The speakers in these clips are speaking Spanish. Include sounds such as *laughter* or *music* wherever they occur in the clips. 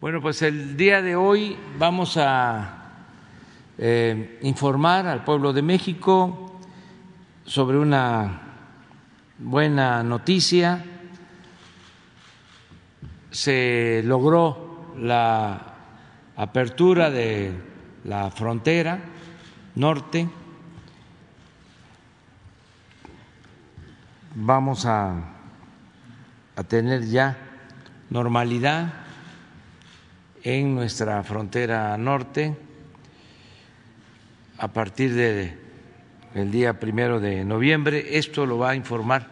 Bueno, pues el día de hoy vamos a eh, informar al pueblo de México sobre una buena noticia. Se logró la apertura de la frontera norte. Vamos a, a tener ya normalidad en nuestra frontera norte a partir del día primero de noviembre. Esto lo va a informar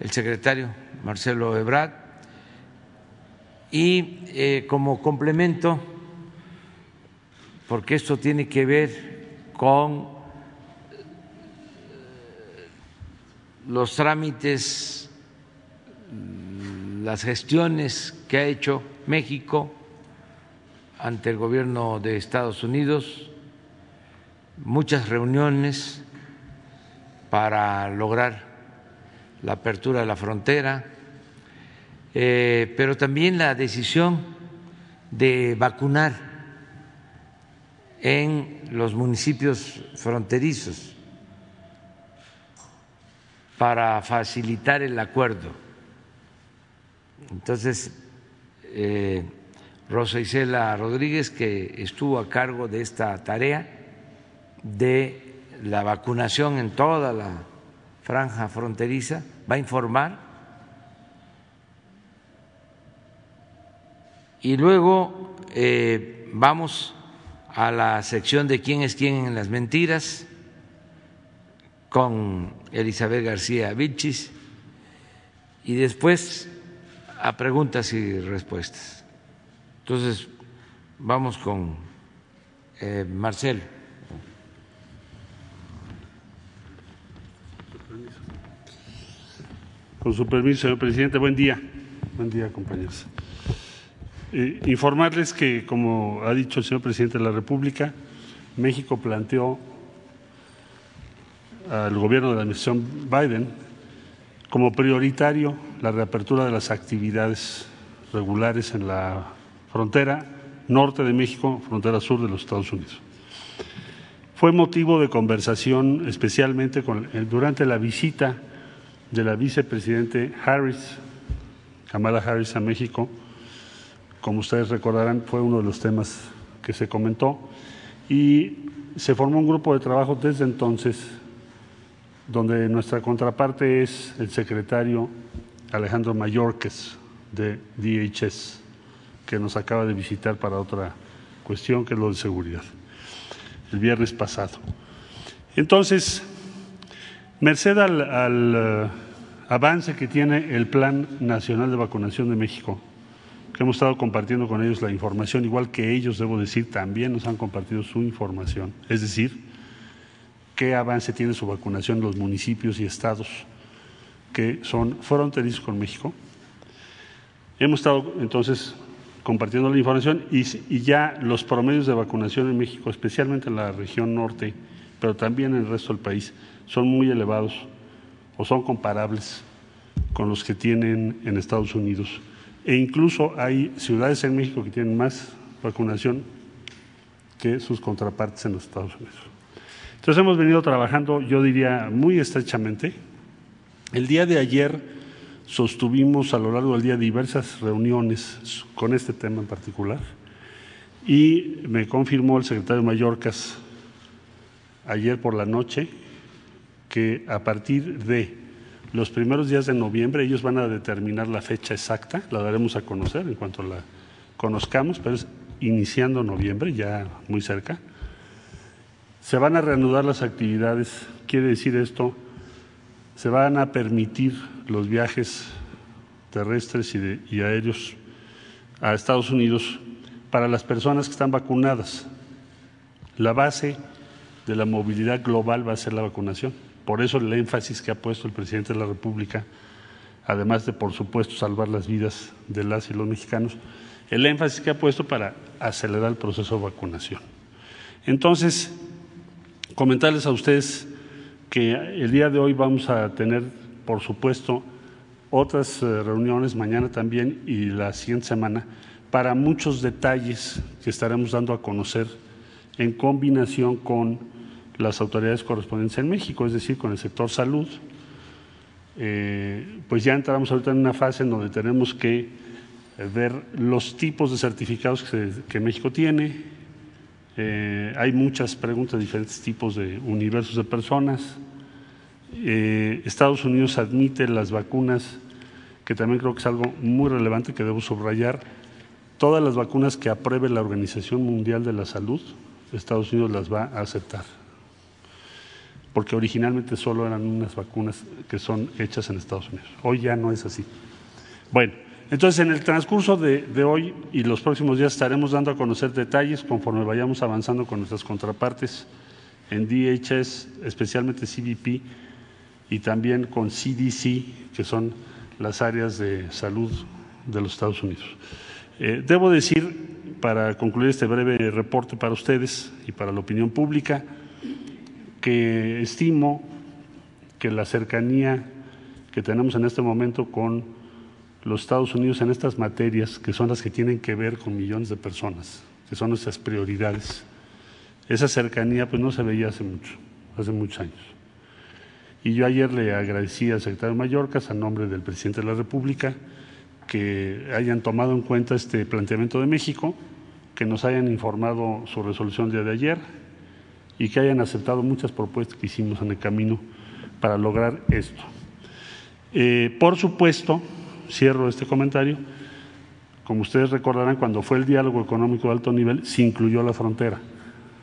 el secretario Marcelo Ebrard. Y eh, como complemento, porque esto tiene que ver con los trámites, las gestiones que ha hecho México ante el gobierno de Estados Unidos, muchas reuniones para lograr la apertura de la frontera, eh, pero también la decisión de vacunar en los municipios fronterizos para facilitar el acuerdo. Entonces, eh, Rosa Isela Rodríguez, que estuvo a cargo de esta tarea de la vacunación en toda la franja fronteriza, va a informar. Y luego eh, vamos a la sección de quién es quién en las mentiras con Elizabeth García Vilchis y después a preguntas y respuestas. Entonces, vamos con eh, Marcelo. Con su permiso, señor presidente, buen día. Buen día, compañeros. Eh, informarles que, como ha dicho el señor presidente de la República, México planteó al gobierno de la administración Biden como prioritario la reapertura de las actividades regulares en la frontera norte de México, frontera sur de los Estados Unidos. Fue motivo de conversación especialmente durante la visita de la vicepresidente Harris, Kamala Harris a México. Como ustedes recordarán, fue uno de los temas que se comentó y se formó un grupo de trabajo desde entonces donde nuestra contraparte es el secretario Alejandro Mayorques de DHS que nos acaba de visitar para otra cuestión, que es lo de seguridad, el viernes pasado. Entonces, merced al, eh, avance que tiene el Plan Nacional de Vacunación de México, que hemos estado compartiendo con ellos la información, igual que ellos, debo decir, también nos han compartido su información, es decir, qué avance tiene su vacunación en los municipios y estados que son fronterizos con México. Hemos estado entonces compartiendo la información y, ya los promedios de vacunación en México, especialmente en la región norte, pero también en el resto del país, son muy elevados o son comparables con los que tienen en Estados Unidos. E incluso hay ciudades en México que tienen más vacunación que sus contrapartes en los Estados Unidos. Entonces hemos venido trabajando, yo diría, muy estrechamente. El día de ayer sostuvimos a lo largo del día diversas reuniones con este tema en particular y me confirmó el secretario Mallorcas ayer por la noche que a partir de los primeros días de noviembre ellos van a determinar la fecha exacta, la daremos a conocer en cuanto la conozcamos, pero es iniciando noviembre, ya muy cerca. Se van a reanudar las actividades, quiere decir esto, se van a permitir los viajes terrestres y, aéreos a Estados Unidos para las personas que están vacunadas. La base de la movilidad global va a ser la vacunación. Por eso el énfasis que ha puesto el presidente de la República, además de, por supuesto, salvar las vidas de las y los mexicanos, el énfasis que ha puesto para acelerar el proceso de vacunación. Entonces, comentarles a ustedes que el día de hoy vamos a tener, por supuesto, otras eh, reuniones mañana también y la siguiente semana para muchos detalles que estaremos dando a conocer en combinación con las autoridades correspondientes en México, es decir, con el sector salud. Eh, pues ya entramos ahorita en una fase en donde tenemos que ver los tipos de certificados que, México tiene. Eh, hay muchas preguntas, diferentes tipos de universos de personas. Eh, Estados Unidos admite las vacunas, que también creo que es algo muy relevante que debo subrayar. Todas las vacunas que apruebe la Organización Mundial de la Salud, Estados Unidos las va a aceptar. Porque originalmente solo eran unas vacunas que son hechas en Estados Unidos. Hoy ya no es así. Bueno, entonces, en el transcurso de, hoy y los próximos días estaremos dando a conocer detalles conforme vayamos avanzando con nuestras contrapartes en DHS, especialmente CBP y también con CDC, que son las áreas de salud de los Estados Unidos. Eh, debo decir, para concluir este breve reporte para ustedes y para la opinión pública, que estimo que la cercanía que tenemos en este momento con los Estados Unidos en estas materias, que son las que tienen que ver con millones de personas, que son nuestras prioridades. Esa cercanía pues no se veía hace mucho, hace muchos años. Y yo ayer le agradecí al secretario Mallorcas, a nombre del presidente de la República, que hayan tomado en cuenta este planteamiento de México, que nos hayan informado su resolución día de ayer y que hayan aceptado muchas propuestas que hicimos en el camino para lograr esto. Eh, por supuesto, cierro este comentario. Como ustedes recordarán, cuando fue el diálogo económico de alto nivel, se incluyó la frontera.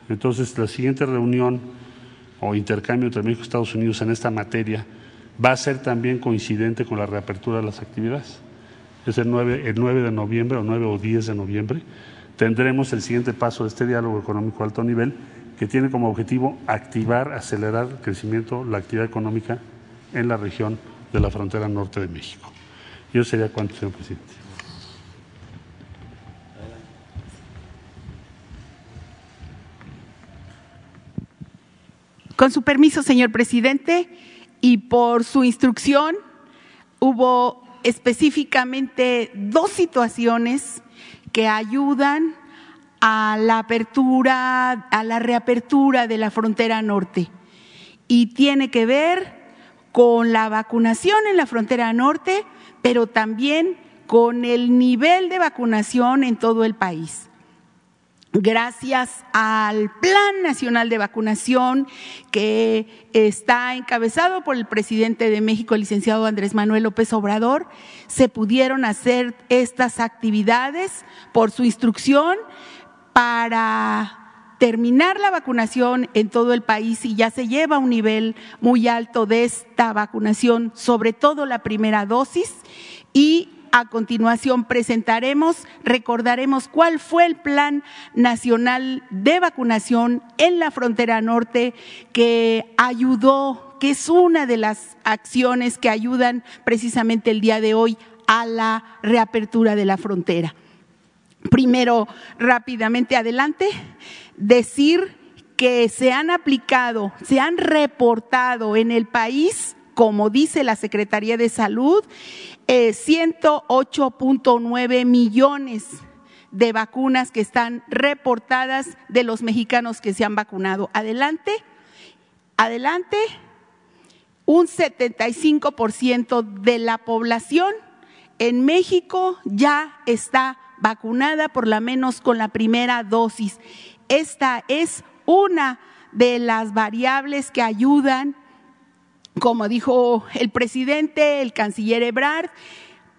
Entonces, la siguiente reunión o intercambio entre México y Estados Unidos en esta materia va a ser también coincidente con la reapertura de las actividades. Es el 9, el 9 de noviembre o 9 o 10 de noviembre. Tendremos el siguiente paso de este diálogo económico de alto nivel que tiene como objetivo activar, acelerar el crecimiento, la actividad económica en la región de la frontera norte de México. Yo sería cuánto, señor presidente. Con su permiso, señor presidente, y por su instrucción, hubo específicamente dos situaciones que ayudan a la apertura, a la reapertura de la frontera norte. Y tiene que ver con la vacunación en la frontera norte pero también con el nivel de vacunación en todo el país. Gracias al Plan Nacional de Vacunación que está encabezado por el presidente de México, el licenciado Andrés Manuel López Obrador, se pudieron hacer estas actividades por su instrucción para terminar la vacunación en todo el país y ya se lleva un nivel muy alto de esta vacunación, sobre todo la primera dosis y a continuación presentaremos, recordaremos cuál fue el plan nacional de vacunación en la frontera norte que ayudó, que es una de las acciones que ayudan precisamente el día de hoy a la reapertura de la frontera. Primero, rápidamente adelante, decir que se han aplicado, se han reportado en el país, como dice la Secretaría de Salud, 108.9 eh, millones de vacunas que están reportadas de los mexicanos que se han vacunado. Adelante, adelante, un 75% de la población en México ya está vacunada por lo menos con la primera dosis. Esta es una de las variables que ayudan como dijo el presidente, el canciller Ebrard,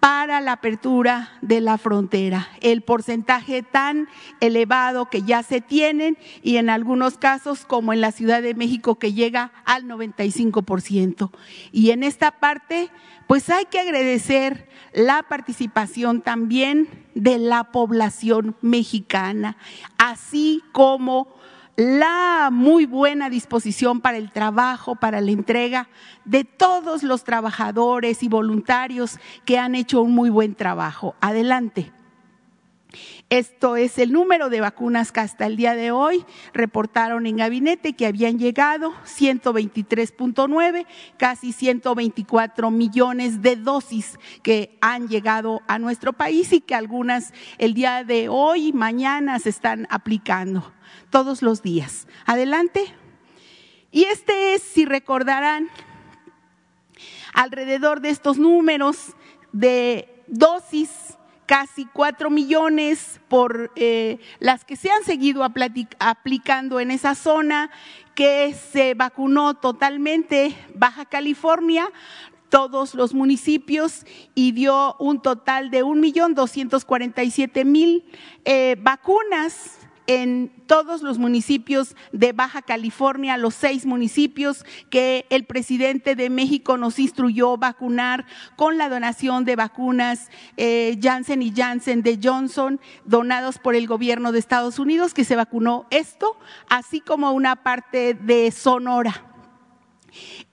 para la apertura de la frontera. El porcentaje tan elevado que ya se tienen y en algunos casos, como en la Ciudad de México, que llega al 95%. Y en esta parte, pues hay que agradecer la participación también de la población mexicana, así como la muy buena disposición para el trabajo, para la entrega de todos los trabajadores y voluntarios que han hecho un muy buen trabajo. Adelante. Esto es el número de vacunas que hasta el día de hoy reportaron en gabinete que habían llegado 123.9, casi 124 millones de dosis que han llegado a nuestro país y que algunas el día de hoy y mañana se están aplicando todos los días. Adelante. Y este es, si recordarán, alrededor de estos números de dosis casi cuatro millones por eh, las que se han seguido aplicando en esa zona, que se vacunó totalmente Baja California, todos los municipios y dio un total de un millón doscientos cuarenta y siete mil eh, vacunas en todos los municipios de Baja California, los seis municipios que el presidente de México nos instruyó vacunar con la donación de vacunas eh, Janssen y Janssen de Johnson, donados por el gobierno de Estados Unidos, que se vacunó esto, así como una parte de Sonora.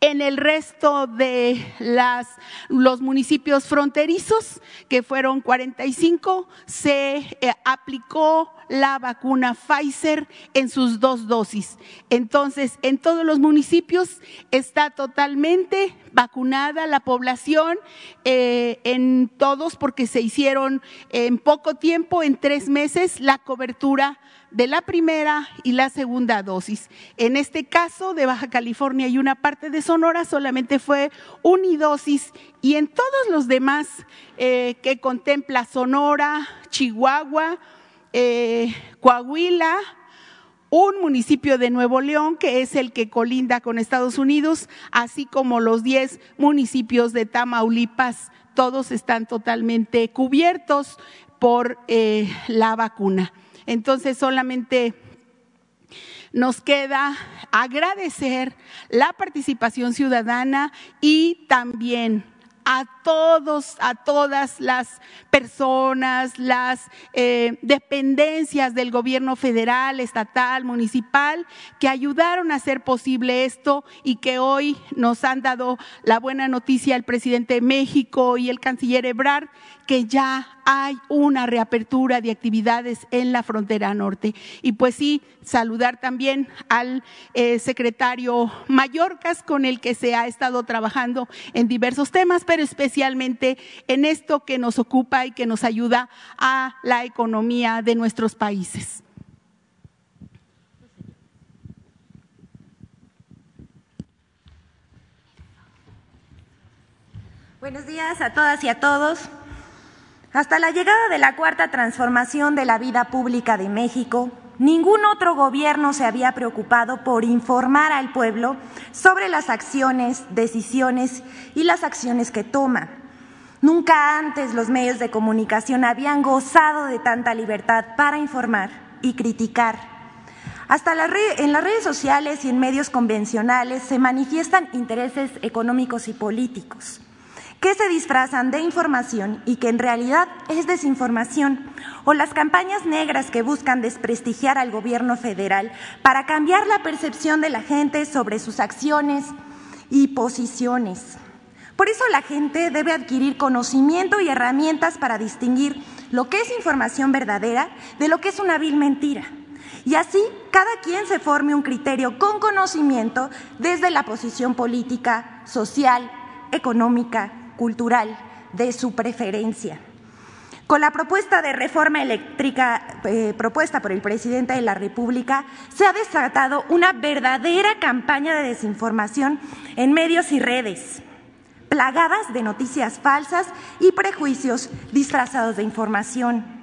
En el resto de las, los municipios fronterizos, que fueron 45, se eh, aplicó la vacuna Pfizer en sus dos dosis. Entonces, en todos los municipios está totalmente vacunada la población, eh, en todos porque se hicieron en poco tiempo, en tres meses, la cobertura de la primera y la segunda dosis. En este caso de Baja California y una parte de Sonora solamente fue unidosis y en todos los demás eh, que contempla Sonora, Chihuahua, eh, Coahuila, un municipio de Nuevo León, que es el que colinda con Estados Unidos, así como los 10 municipios de Tamaulipas, todos están totalmente cubiertos por eh, la vacuna. Entonces solamente nos queda agradecer la participación ciudadana y también a todos, a todas las personas, las eh, dependencias del gobierno federal, estatal, municipal, que ayudaron a hacer posible esto y que hoy nos han dado la buena noticia el presidente de México y el canciller Ebrard, que ya hay una reapertura de actividades en la frontera norte. Y pues sí, saludar también al eh, secretario Mallorcas, con el que se ha estado trabajando en diversos temas, pero especialmente en esto que nos ocupa y que nos ayuda a la economía de nuestros países. Buenos días a todas y a todos. Hasta la llegada de la cuarta transformación de la vida pública de México, ningún otro gobierno se había preocupado por informar al pueblo sobre las acciones, decisiones y las acciones que toma. Nunca antes los medios de comunicación habían gozado de tanta libertad para informar y criticar. Hasta en las redes sociales y en medios convencionales se manifiestan intereses económicos y políticos que se disfrazan de información y que en realidad es desinformación, o las campañas negras que buscan desprestigiar al gobierno federal para cambiar la percepción de la gente sobre sus acciones y posiciones. Por eso la gente debe adquirir conocimiento y herramientas para distinguir lo que es información verdadera de lo que es una vil mentira. Y así cada quien se forme un criterio con conocimiento desde la posición política, social, económica cultural de su preferencia. Con la propuesta de reforma eléctrica eh, propuesta por el presidente de la República, se ha desatado una verdadera campaña de desinformación en medios y redes, plagadas de noticias falsas y prejuicios disfrazados de información.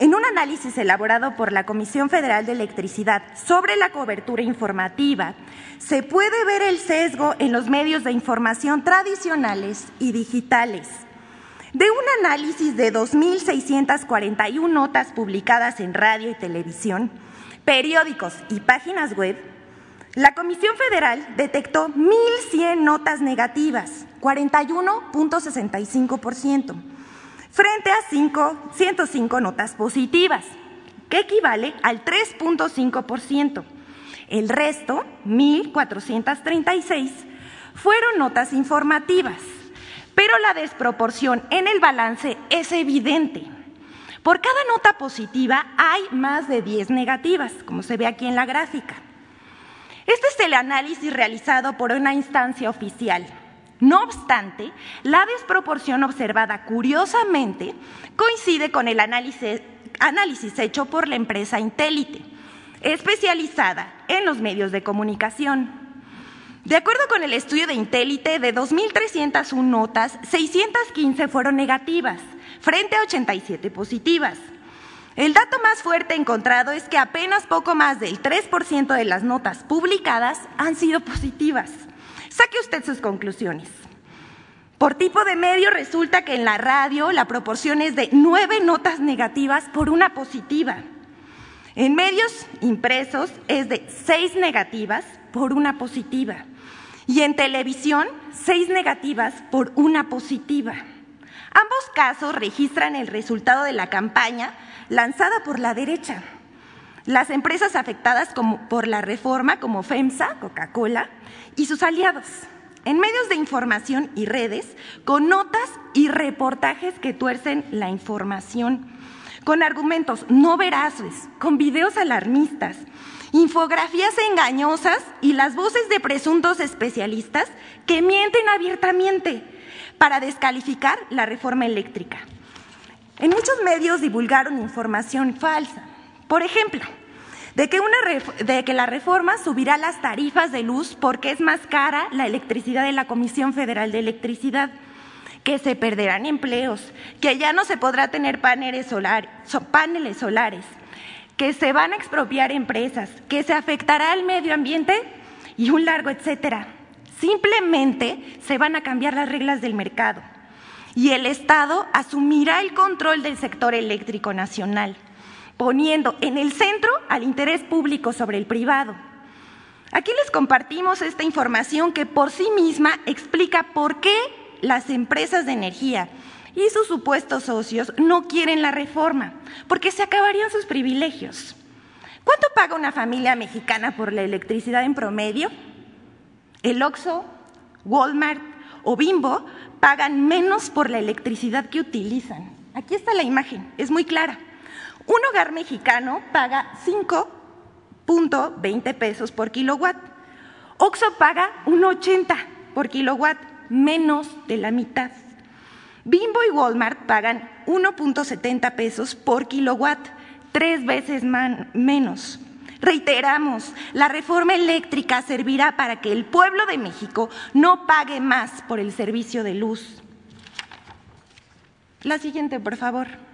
En un análisis elaborado por la Comisión Federal de Electricidad sobre la cobertura informativa, se puede ver el sesgo en los medios de información tradicionales y digitales. De un análisis de 2.641 notas publicadas en radio y televisión, periódicos y páginas web, la Comisión Federal detectó 1.100 notas negativas, 41.65% frente a 105 notas positivas, que equivale al 3.5%. El resto, 1.436, fueron notas informativas, pero la desproporción en el balance es evidente, Por cada nota positiva hay más de 10 negativas, como se ve aquí en la gráfica. Este es el análisis realizado por una instancia oficial. No obstante, la desproporción observada curiosamente coincide con el análisis, hecho por la empresa Intelite, especializada en los medios de comunicación. De acuerdo con el estudio de Intelite, de 2.301 notas, 615 fueron negativas, frente a 87 positivas. El dato más fuerte encontrado es que apenas poco más del 3% de las notas publicadas han sido positivas. Saque usted sus conclusiones. Por tipo de medio resulta que en la radio la proporción es de nueve notas negativas por una positiva. En medios impresos es de seis negativas por una positiva. Y en televisión, seis negativas por una positiva. Ambos casos registran el resultado de la campaña lanzada por la derecha. Las empresas afectadas por la reforma, como FEMSA, Coca-Cola, y sus aliados, en medios de información y redes, con notas y reportajes que tuercen la información, con argumentos no veraces, con videos alarmistas, infografías engañosas y las voces de presuntos especialistas que mienten abiertamente para descalificar la reforma eléctrica. En muchos medios divulgaron información falsa. Por ejemplo, de que, de que, la reforma subirá las tarifas de luz porque es más cara la electricidad de la Comisión Federal de Electricidad, que se perderán empleos, que ya no se podrá tener paneles, paneles solares, que se van a expropiar empresas, que se afectará al medio ambiente y un largo etcétera. Simplemente se van a cambiar las reglas del mercado y el Estado asumirá el control del sector eléctrico nacional poniendo en el centro al interés público sobre el privado. Aquí les compartimos esta información que por sí misma explica por qué las empresas de energía y sus supuestos socios no quieren la reforma, porque se acabarían sus privilegios. ¿Cuánto paga una familia mexicana por la electricidad en promedio? El Oxxo, Walmart o Bimbo pagan menos por la electricidad que utilizan. Aquí está la imagen, es muy clara. Un hogar mexicano paga 5.20 pesos por kilowatt. Oxo paga 1.80 por kilowatt, menos de la mitad. Bimbo y Walmart pagan 1.70 pesos por kilowatt, tres veces menos. Reiteramos, la reforma eléctrica servirá para que el pueblo de México no pague más por el servicio de luz. La siguiente, por favor.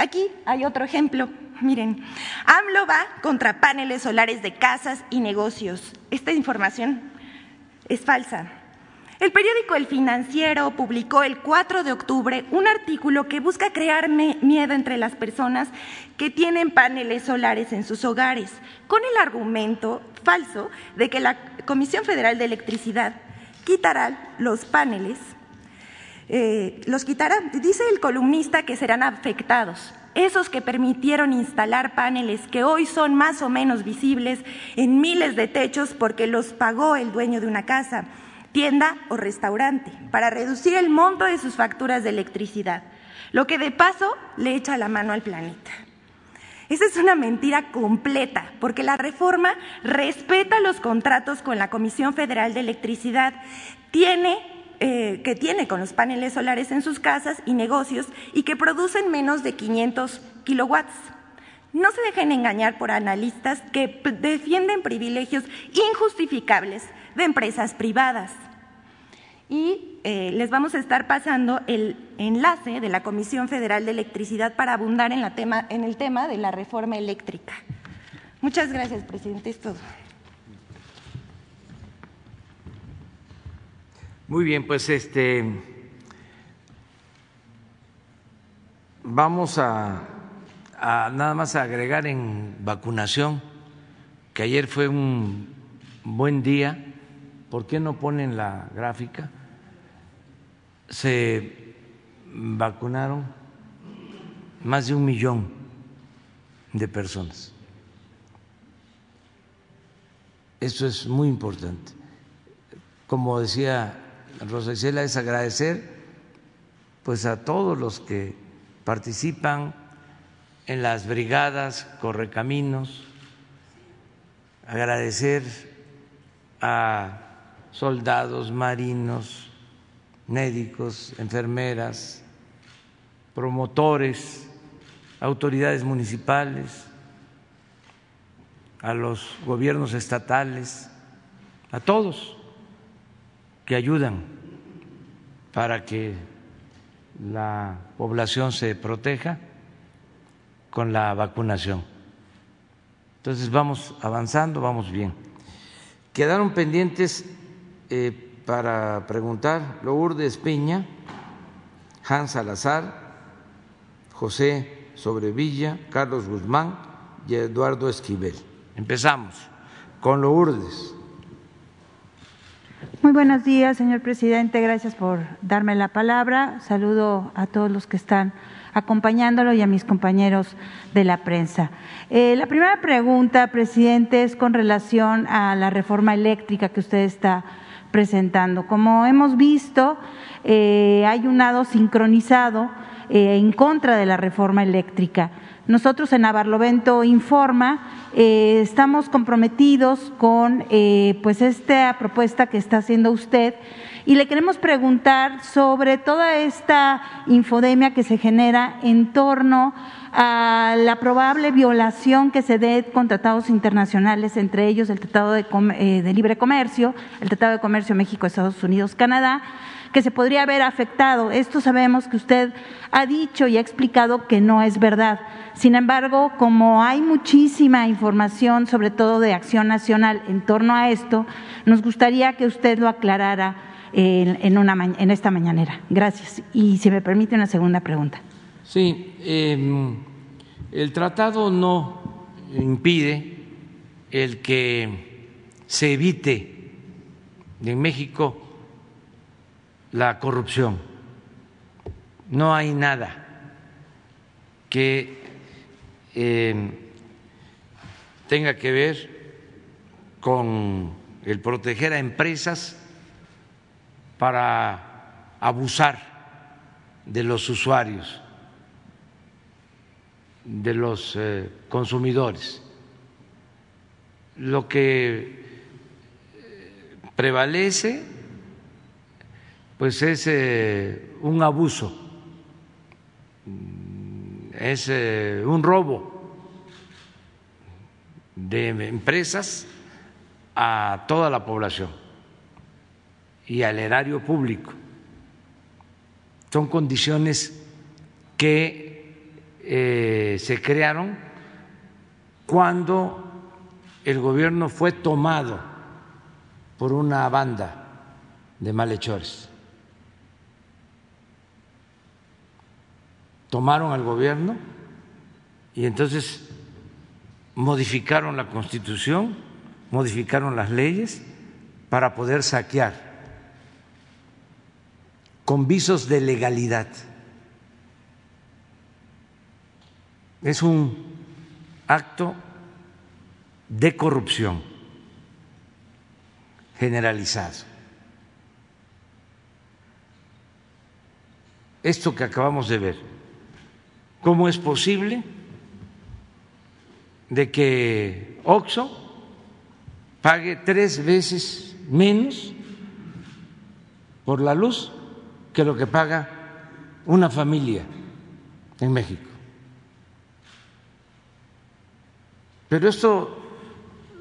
Aquí hay otro ejemplo. Miren, AMLO va contra paneles solares de casas y negocios. Esta información es falsa. El periódico El Financiero publicó el 4 de octubre un artículo que busca crear miedo entre las personas que tienen paneles solares en sus hogares, con el argumento falso de que la Comisión Federal de Electricidad quitará los paneles eh, los quitará. Dice el columnista que serán afectados. Esos que permitieron instalar paneles que hoy son más o menos visibles en miles de techos porque los pagó el dueño de una casa, tienda o restaurante, para reducir el monto de sus facturas de electricidad, lo que de paso le echa la mano al planeta. Esa es una mentira completa, porque la reforma respeta los contratos con la Comisión Federal de Electricidad, tiene eh, que tiene con los paneles solares en sus casas y negocios y que producen menos de 500 kilowatts. No se dejen engañar por analistas que defienden privilegios injustificables de empresas privadas. Y eh, les vamos a estar pasando el enlace de la Comisión Federal de Electricidad para abundar en, la tema, en el tema de la reforma eléctrica. Muchas gracias, presidente. Es todo. Muy bien, pues este vamos a, nada más a agregar en vacunación que ayer fue un buen día. ¿Por qué no ponen la gráfica? Se vacunaron más de un millón de personas. Eso es muy importante. Como decía Rosa es agradecer pues a todos los que participan en las brigadas correcaminos, agradecer a soldados, marinos, médicos, enfermeras, promotores, autoridades municipales, a los gobiernos estatales, a todos que ayudan para que la población se proteja con la vacunación. Entonces vamos avanzando, vamos bien. Quedaron pendientes eh, para preguntar Lourdes Peña, Hans Salazar, José Sobrevilla, Carlos Guzmán y Eduardo Esquivel. Empezamos con Lourdes. Muy buenos días, señor presidente. Gracias por darme la palabra. Saludo a todos los que están acompañándolo y a mis compañeros de la prensa. Eh, la primera pregunta, presidente, es con relación a la reforma eléctrica que usted está presentando. Como hemos visto, eh, hay un lado sincronizado eh, en contra de la reforma eléctrica. Nosotros en Navarlovento Informa estamos comprometidos con pues esta propuesta que está haciendo usted y le queremos preguntar sobre toda esta infodemia que se genera en torno a la probable violación que se dé con tratados internacionales, entre ellos el Tratado de, eh, de Libre Comercio, el Tratado de Comercio México, Estados Unidos, Canadá, que se podría haber afectado. Esto sabemos que usted ha dicho y ha explicado que no es verdad. Sin embargo, como hay muchísima información, sobre todo de acción nacional, en torno a esto, nos gustaría que usted lo aclarara en, una, en esta mañanera. Gracias. Y si me permite una segunda pregunta. Sí, em, el tratado no impide el que se evite en México la corrupción. No hay nada que em, tenga que ver con el proteger a empresas para abusar de los usuarios, de los eh, consumidores. Lo que eh, prevalece pues es eh, un abuso, es un robo de empresas a toda la población y al erario público. Son condiciones que eh, se crearon cuando el gobierno fue tomado por una banda de malhechores. Tomaron al gobierno y entonces modificaron la constitución, modificaron las leyes para poder saquear con visos de legalidad. Es un acto de corrupción generalizado. Esto que acabamos de ver, ¿cómo es posible de que OXO pague tres veces menos por la luz que lo que paga una familia en México. Pero esto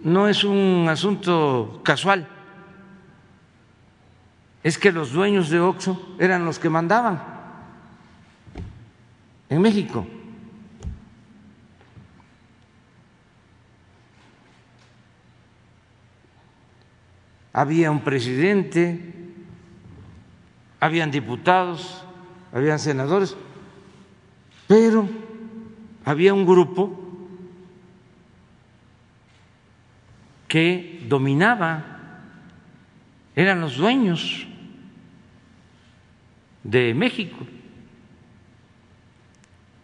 no es un asunto casual. Es que los dueños de Oxxo eran los que mandaban en México. Había un presidente habían diputados, habían senadores, pero había un grupo que dominaba, eran los dueños de México,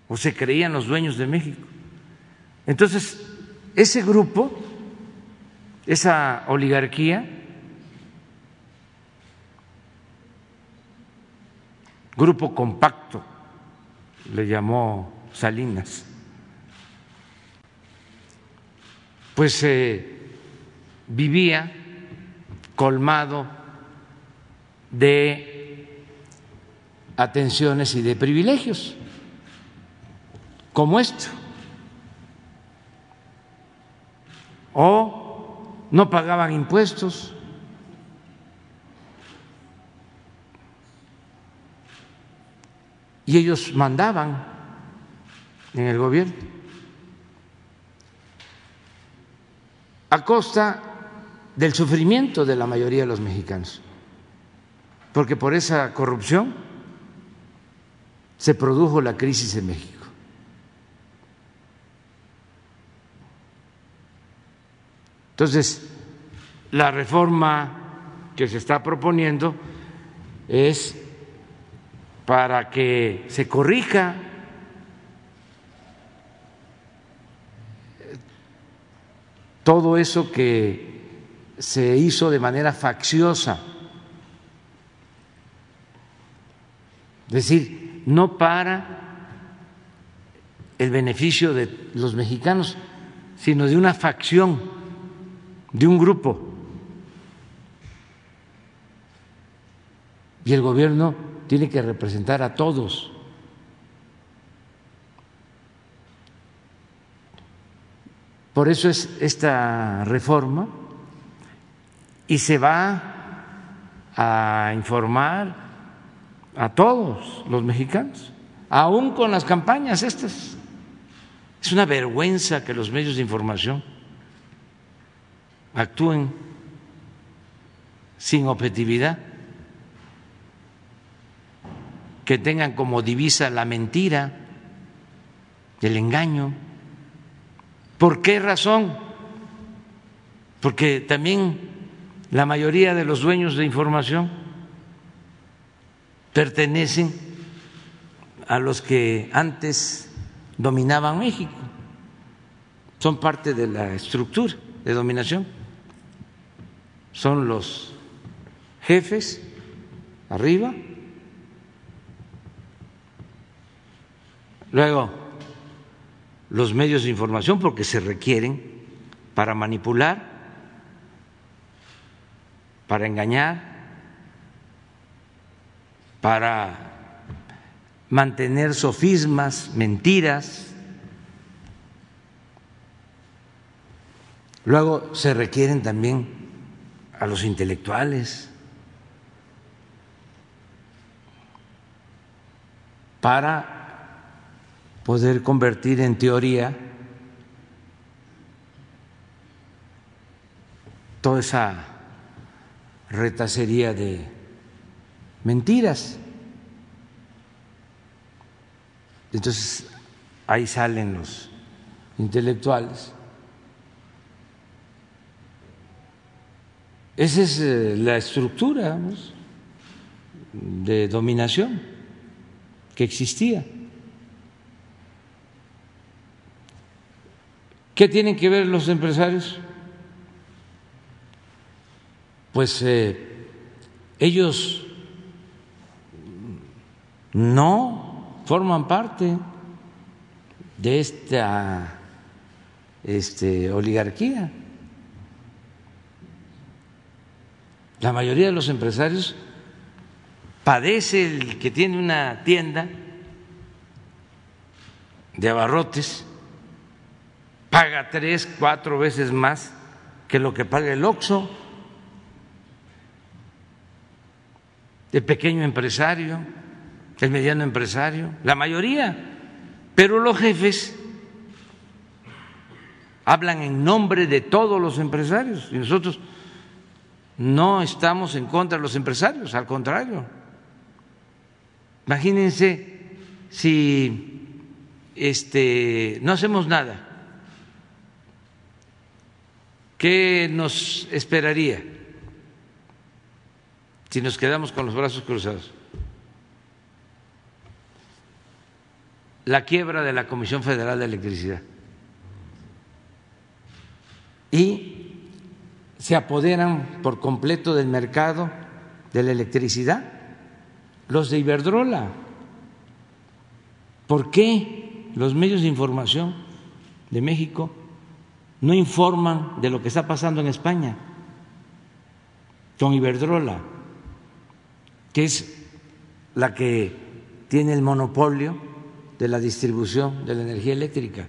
o se creían los dueños de México. Entonces, ese grupo, esa oligarquía, grupo compacto, le llamó Salinas, pues eh, vivía colmado de atenciones y de privilegios, como esto. O no pagaban impuestos. Y ellos mandaban en el gobierno. A costa del sufrimiento de la mayoría de los mexicanos porque por esa corrupción se produjo la crisis en México. Entonces, la reforma que se está proponiendo es para que se corrija todo eso que se hizo de manera facciosa. Es decir, no para el beneficio de los mexicanos, sino de una facción, de un grupo. Y el gobierno tiene que representar a todos. Por eso es esta reforma y se va a informar a todos los mexicanos, aún con las campañas estas. Es una vergüenza que los medios de información actúen sin objetividad, que tengan como divisa la mentira, el engaño. ¿Por qué razón? Porque también la mayoría de los dueños de información pertenecen a los que antes dominaban México, son parte de la estructura de dominación, son los jefes arriba, luego los medios de información porque se requieren para manipular, para engañar, para mantener sofismas, mentiras. Luego se requieren también a los intelectuales para poder convertir en teoría toda esa retacería de mentiras. Entonces, ahí salen los intelectuales. Esa es eh, la estructura de dominación que existía. ¿Qué tienen que ver los empresarios? Pues eh, ellos no forman parte de esta este, oligarquía. La mayoría de los empresarios padece el que tiene una tienda de abarrotes, paga tres, cuatro veces más que lo que paga el OXO, el pequeño empresario el mediano empresario, la mayoría, pero los jefes hablan en nombre de todos los empresarios. Y nosotros no estamos en contra de los empresarios, al contrario. Imagínense si este, no hacemos nada, ¿qué nos esperaría si nos quedamos con los brazos cruzados? la quiebra de la Comisión Federal de Electricidad. Y se apoderan por completo del mercado de la electricidad los de Iberdrola. ¿Por qué los medios de información de México no informan de lo que está pasando en España con Iberdrola, que es la que tiene el monopolio de la distribución de la energía eléctrica,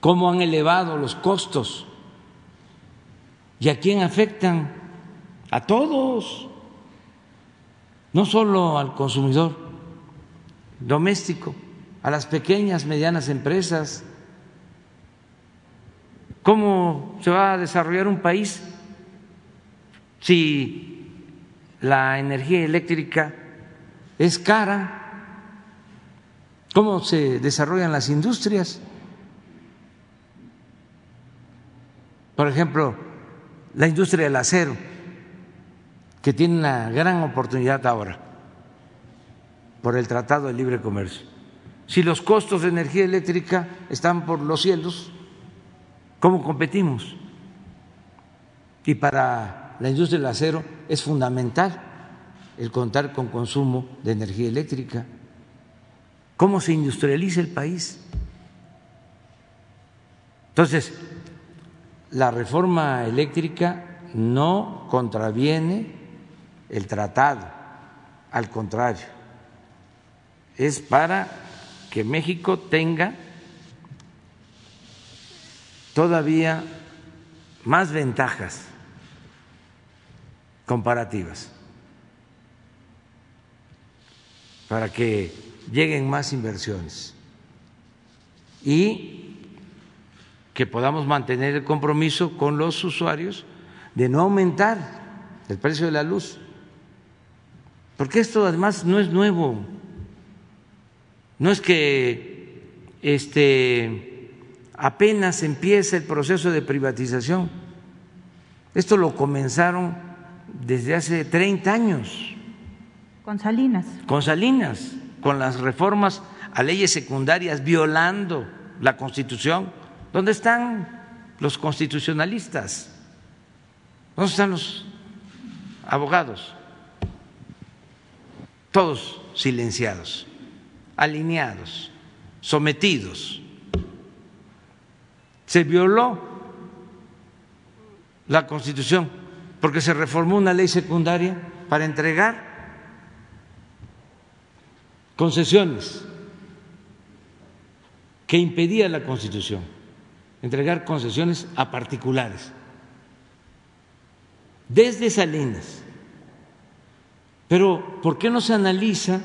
cómo han elevado los costos y a quién afectan, a todos, no solo al consumidor doméstico, a las pequeñas, medianas empresas. ¿Cómo se va a desarrollar un país si la energía eléctrica es cara? ¿Cómo se desarrollan las industrias? Por ejemplo, la industria del acero, que tiene una gran oportunidad ahora por el Tratado de Libre Comercio. Si los costos de energía eléctrica están por los cielos, ¿cómo competimos? Y para la industria del acero es fundamental el contar con consumo de energía eléctrica. ¿Cómo se industrializa el país? Entonces, la reforma eléctrica no contraviene el tratado, al contrario, es para que México tenga todavía más ventajas comparativas, para que lleguen más inversiones. Y que podamos mantener el compromiso con los usuarios de no aumentar el precio de la luz, porque esto además no es nuevo, no es que este, apenas empieza el proceso de privatización, esto lo comenzaron desde hace 30 años. Con Salinas. Con Salinas, con las reformas a leyes secundarias violando la Constitución ¿Dónde están los constitucionalistas? ¿Dónde están los abogados? Todos silenciados, alineados, sometidos. Se violó la Constitución porque se reformó una ley secundaria para entregar concesiones que impedía la Constitución entregar concesiones a particulares, desde Salinas. Pero, ¿por qué no se analiza?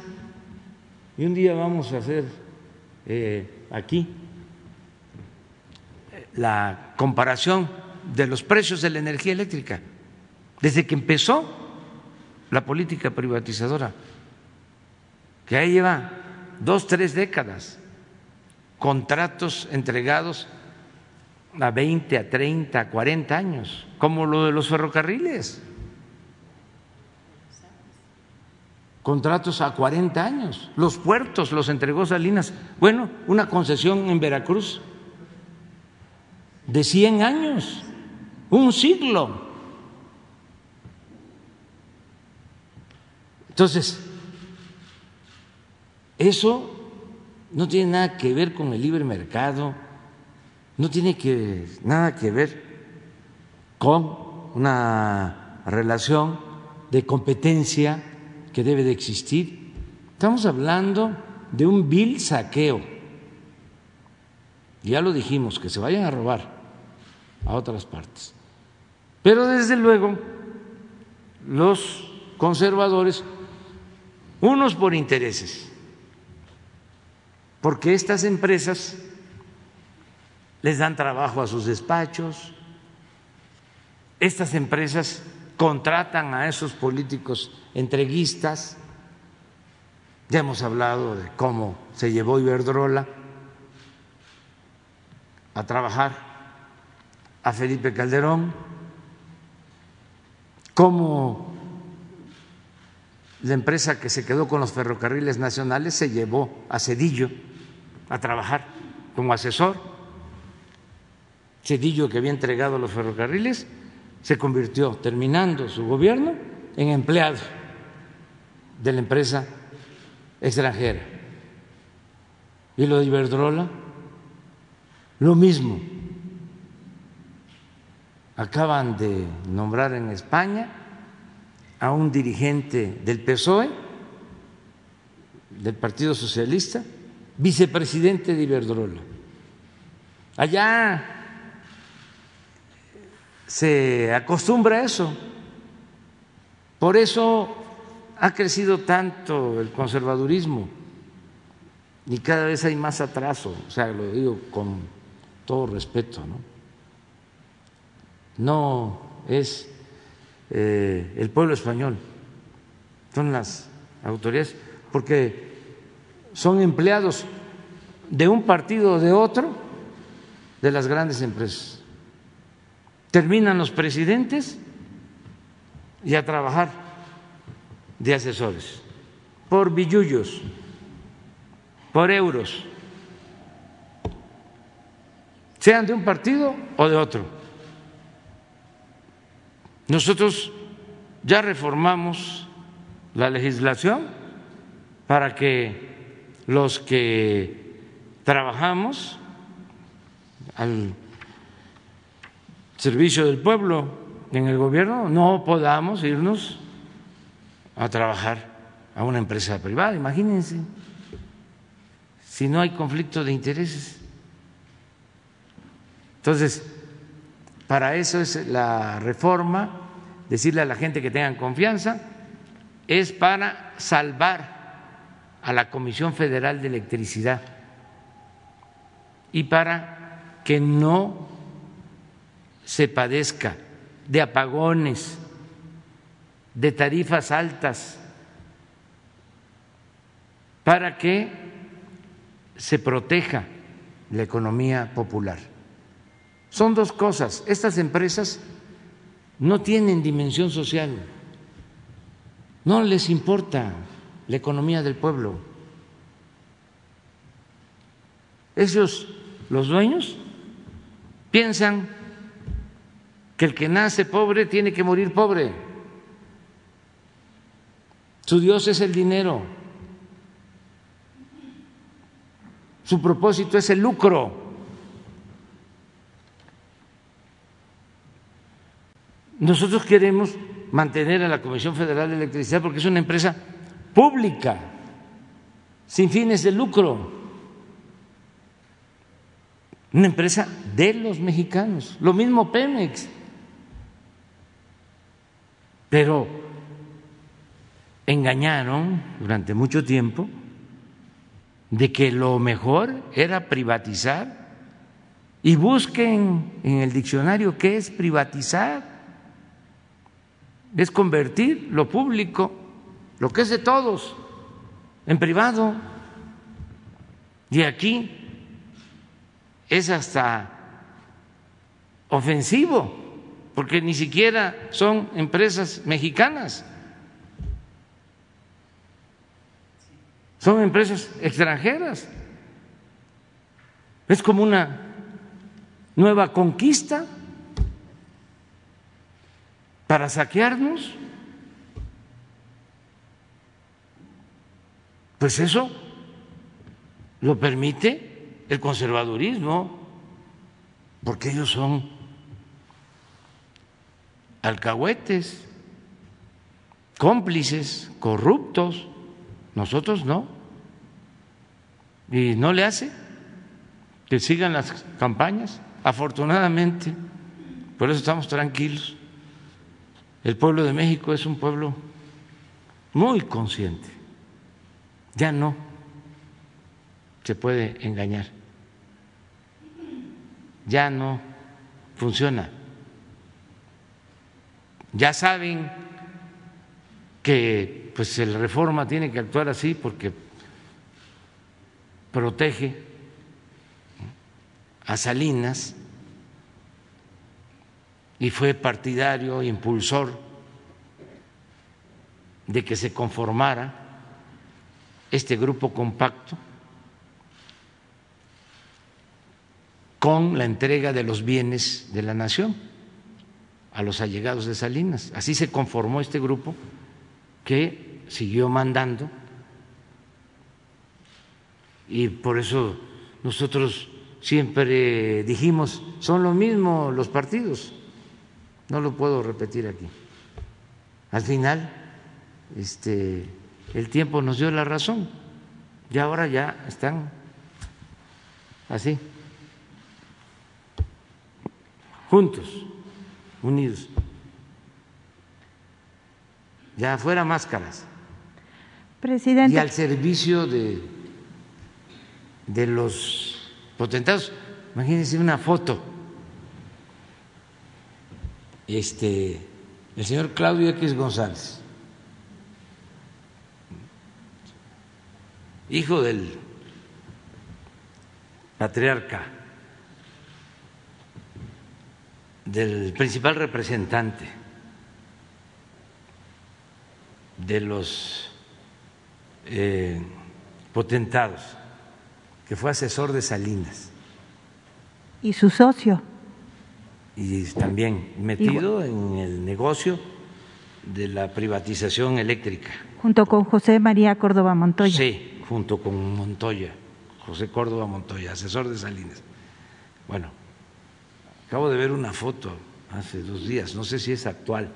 Y un día vamos a hacer eh, aquí la comparación de los precios de la energía eléctrica, desde que empezó la política privatizadora, que ahí lleva dos, tres décadas, contratos entregados a 20, a 30, a 40 años, como lo de los ferrocarriles. Contratos a 40 años. Los puertos los entregó Salinas. Bueno, una concesión en Veracruz de 100 años, un siglo. Entonces, eso no tiene nada que ver con el libre mercado no tiene que, nada que ver con una relación de competencia que debe de existir. Estamos hablando de un vil saqueo. Ya lo dijimos, que se vayan a robar a otras partes. Pero desde luego los conservadores, unos por intereses, porque estas empresas les dan trabajo a sus despachos, estas empresas contratan a esos políticos entreguistas, ya hemos hablado de cómo se llevó Iberdrola a trabajar a Felipe Calderón, cómo la empresa que se quedó con los ferrocarriles nacionales se llevó a Cedillo a trabajar como asesor Cedillo, que había entregado los ferrocarriles, se convirtió, terminando su gobierno, en empleado de la empresa extranjera. Y lo de Iberdrola, lo mismo. acaban de nombrar en España a un dirigente del PSOE, del Partido Socialista, vicepresidente de Iberdrola. Allá se acostumbra a eso. Por eso ha crecido tanto el conservadurismo y cada vez hay más atraso, o sea, lo digo con todo respeto, ¿no? No es eh, el pueblo español, son las autoridades, porque son empleados de un partido o de otro de las grandes empresas. Terminan los presidentes y a trabajar de asesores por billullos, por euros, sean de un partido o de otro. Nosotros ya reformamos la legislación para que los que trabajamos al servicio del pueblo en el gobierno no podamos irnos a trabajar a una empresa privada. Imagínense si no hay conflicto de intereses. Entonces, para eso es la reforma, decirle a la gente que tengan confianza, es para salvar a la Comisión Federal de Electricidad y para que no se padezca de apagones, de tarifas altas, para que se proteja la economía popular. Son dos cosas. Estas empresas no tienen dimensión social, no les importa la economía del pueblo. Esos, los dueños, piensan que el que nace pobre tiene que morir pobre. Su Dios es el dinero. Su propósito es el lucro. Nosotros queremos mantener a la Comisión Federal de Electricidad porque es una empresa pública, sin fines de lucro, una empresa de los mexicanos, lo mismo Pemex, pero engañaron durante mucho tiempo de que lo mejor era privatizar y busquen en el diccionario qué es privatizar es convertir lo público, lo que es de todos, en privado. Y aquí es hasta ofensivo, porque ni siquiera son empresas mexicanas, son empresas extranjeras. Es como una nueva conquista para saquearnos. Pues eso lo permite el conservadurismo, porque ellos son alcahuetes, cómplices, corruptos, nosotros no. Y no le hace que sigan las campañas, afortunadamente, por eso estamos tranquilos. El pueblo de México es un pueblo muy consciente. Ya no se puede engañar. Ya no funciona. Ya saben que pues el reforma tiene que actuar así porque protege a Salinas y fue partidario, impulsor de que se conformara este grupo compacto con la entrega de los bienes de la nación a los allegados de Salinas. Así se conformó este grupo que siguió mandando y por eso nosotros siempre dijimos, son lo mismo los partidos, no lo puedo repetir aquí. Al final, este, el tiempo nos dio la razón y ahora ya están así, juntos, unidos. Ya fuera máscaras. Presidente. Y al servicio de, de los potentados. Imagínense una foto. Este, el señor Claudio X González, hijo del patriarca, del principal representante de los eh, potentados, que fue asesor de Salinas. Y su socio. Y también metido en el negocio de la privatización eléctrica. Junto con José María Córdoba Montoya. Sí, junto con Montoya, José Córdoba Montoya, asesor de Salinas. Bueno, acabo de ver una foto hace dos días, no sé si es actual,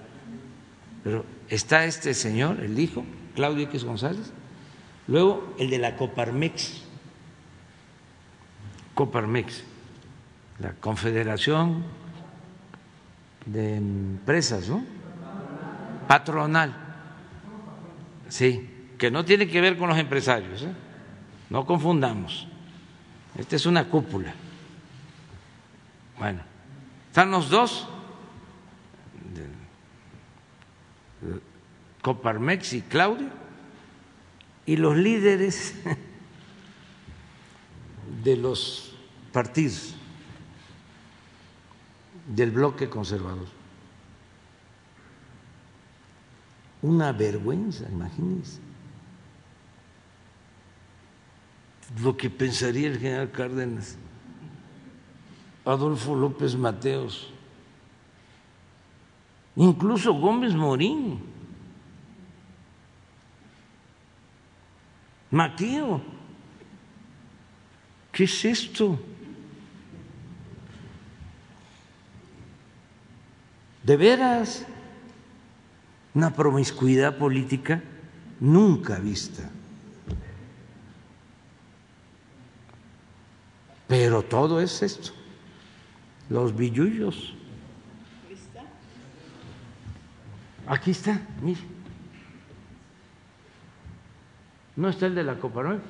pero está este señor, el hijo, Claudio X González, luego el de la Coparmex, Coparmex, la Confederación de Empresas, ¿no? Patronal, sí, que no tiene que ver con los empresarios, ¿eh? no confundamos. Esta es una cúpula. Bueno, están los dos, Coparmex y Claudio, y los líderes *laughs* de los partidos del bloque conservador. Una vergüenza, imagínense. Lo que pensaría el general Cárdenas, Adolfo López Mateos, incluso Gómez Morín, Maquio. ¿Qué es esto? De veras, una promiscuidad política nunca vista. Pero todo es esto, los billullos. Aquí está, mire. ¿No está el de la Copa Nueva?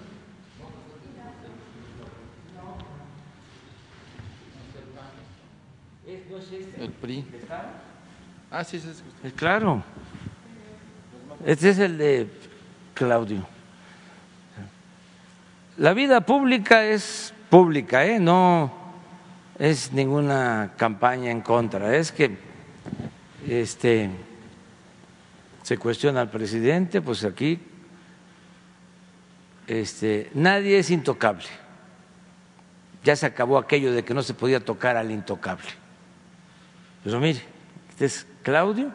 El PRI. Ah, sí, sí, sí. Eh, Claro. Este es el de Claudio. La vida pública es pública, ¿eh? no es ninguna campaña en contra, es que este se cuestiona al presidente, pues aquí este, nadie es intocable. Ya se acabó aquello de que no se podía tocar al intocable. Pero mire, este es Claudio,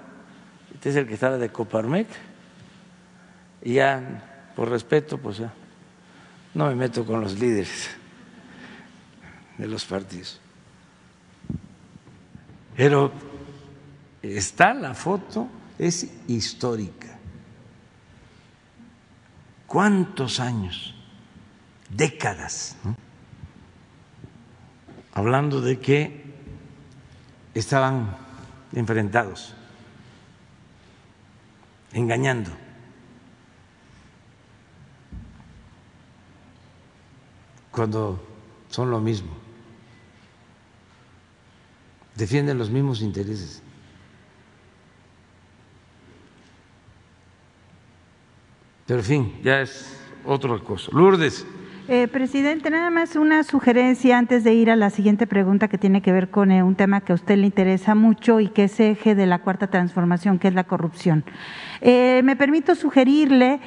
este es el que estaba de Coparmec, y ya, por respeto, pues ya, no me meto con los líderes de los partidos. Pero está la foto, es histórica. ¿Cuántos años? Décadas. Hablando de que estaban enfrentados, engañando. Cuando son lo mismo, defienden los mismos intereses. Pero en fin, ya es otra cosa. Lourdes. Eh, presidente, nada más una sugerencia antes de ir a la siguiente pregunta que tiene que ver con eh, un tema que a usted le interesa mucho y que es eje de la cuarta transformación, que es la corrupción. Eh, me permito sugerirle,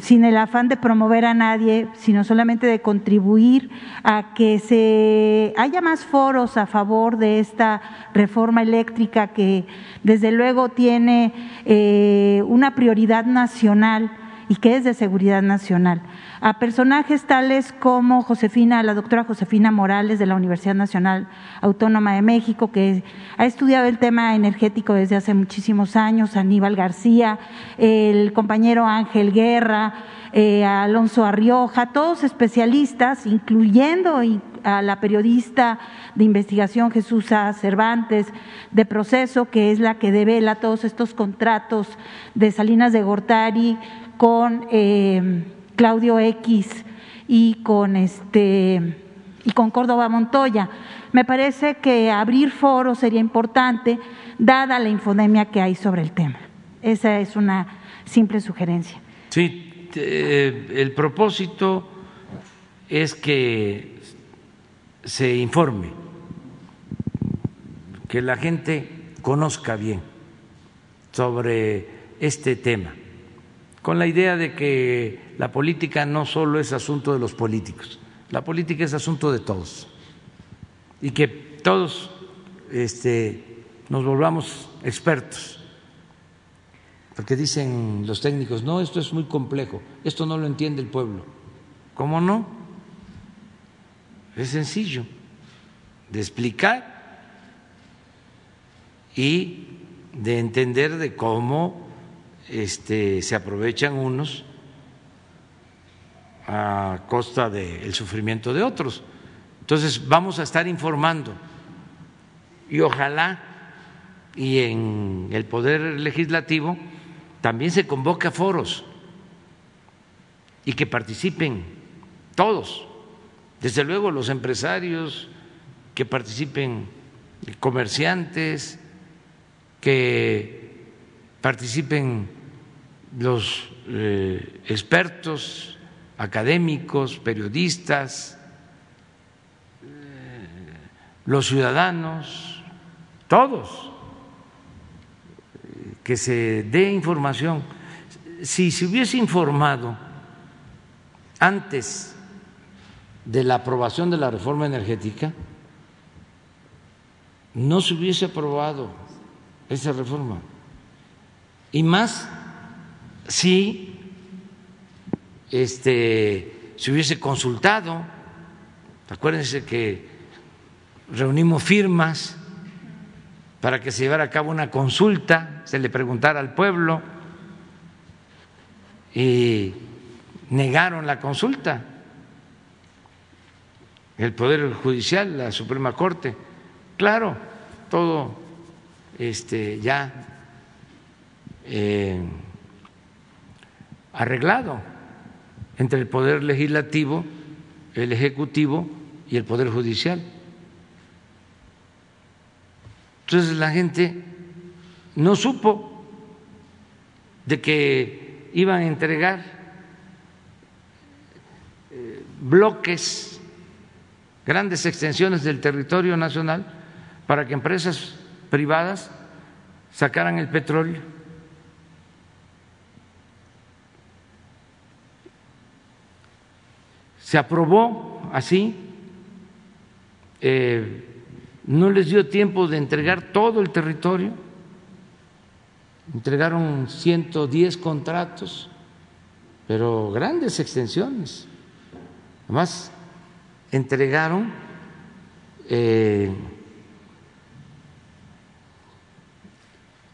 sin el afán de promover a nadie, sino solamente de contribuir a que se haya más foros a favor de esta reforma eléctrica que desde luego tiene una prioridad nacional y que es de seguridad nacional. A personajes tales como Josefina, la doctora Josefina Morales de la Universidad Nacional Autónoma de México, que ha estudiado el tema energético desde hace muchísimos años, Aníbal García, el compañero Ángel Guerra, eh, Alonso Arrioja, todos especialistas, incluyendo a la periodista de investigación Jesús Cervantes de proceso, que es la que devela todos estos contratos de Salinas de Gortari con eh, Claudio X y con este y con Córdoba Montoya. Me parece que abrir foros sería importante, dada la infodemia que hay sobre el tema. Esa es una simple sugerencia. Sí, eh, el propósito es que se informe, que la gente conozca bien sobre este tema, con la idea de que la política no solo es asunto de los políticos, la política es asunto de todos y que todos este, nos volvamos expertos porque dicen los técnicos, no, esto es muy complejo, esto no lo entiende el pueblo. ¿Cómo no? Es sencillo de explicar y de entender de cómo este, se aprovechan unos a costa del sufrimiento de otros. Entonces vamos a estar informando y ojalá y en el poder legislativo también se convoca foros y que participen todos, desde luego los empresarios, que participen comerciantes, que participen los eh, expertos, académicos, periodistas, eh, los ciudadanos, todos que se dé información. Si se hubiese informado antes de la aprobación de la reforma energética, no se hubiese aprobado esa reforma. Y más si este, se hubiese consultado, acuérdense que reunimos firmas para que se llevara a cabo una consulta, se le preguntara al pueblo y negaron la consulta. El Poder Judicial, la Suprema Corte, claro, todo este, ya eh, arreglado entre el Poder Legislativo, el Ejecutivo y el Poder Judicial. Entonces la gente no supo de que iban a entregar eh, bloques, grandes extensiones del territorio nacional para que empresas privadas sacaran el petróleo. Se aprobó así eh, no les dio tiempo de entregar todo el territorio, entregaron 110 contratos, pero grandes extensiones. Además, entregaron eh,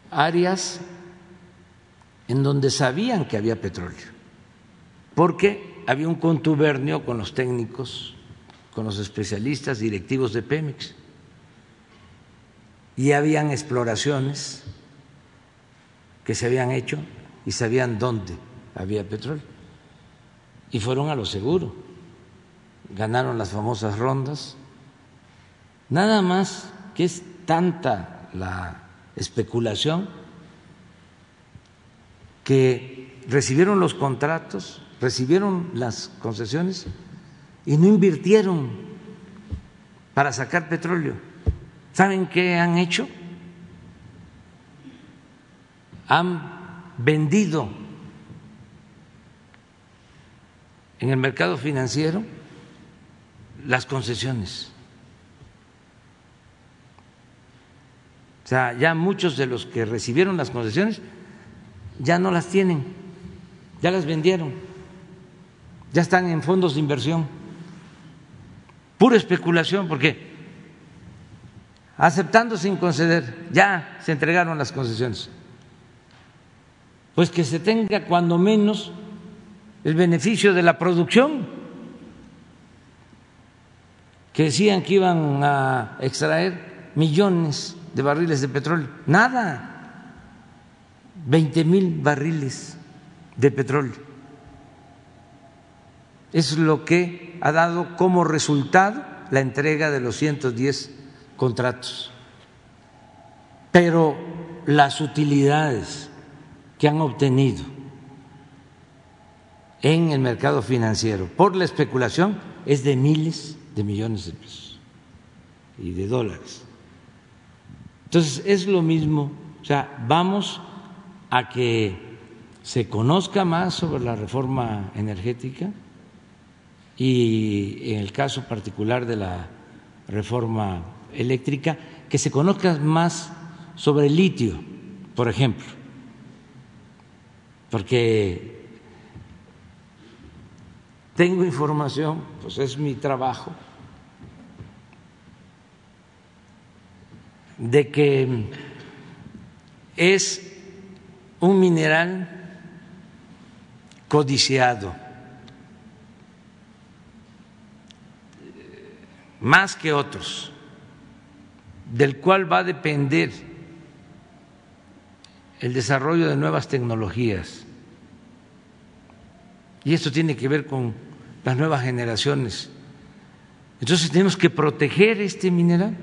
áreas en donde sabían que había petróleo, porque había un contubernio con los técnicos, con los especialistas directivos de Pemex y habían exploraciones que se habían hecho y sabían dónde había petróleo. Y fueron a lo seguro, ganaron las famosas rondas. Nada más que es tanta la especulación que recibieron los contratos, recibieron las concesiones y no invirtieron para sacar petróleo ¿Saben qué han hecho? Han vendido en el mercado financiero las concesiones. O sea, ya muchos de los que recibieron las concesiones ya no las tienen ya las vendieron, ya están en fondos de inversión. Pura especulación, porque aceptando sin conceder, ya se entregaron las concesiones. Pues que se tenga cuando menos el beneficio de la producción, que decían que iban a extraer millones de barriles de petróleo. Nada, 20 mil barriles de petróleo. Es lo que ha dado como resultado la entrega de los 110 contratos. Pero las utilidades que han obtenido en el mercado financiero por la especulación es de miles de millones de pesos y de dólares. Entonces, es lo mismo, o sea, vamos a que se conozca más sobre la reforma energética y en el caso particular de la reforma eléctrica, que se conozca más sobre el litio, por ejemplo, porque tengo información, pues es mi trabajo, de que es un mineral codiciado, más que otros, del cual va a depender el desarrollo de nuevas tecnologías. Y esto tiene que ver con las nuevas generaciones. Entonces tenemos que proteger este mineral.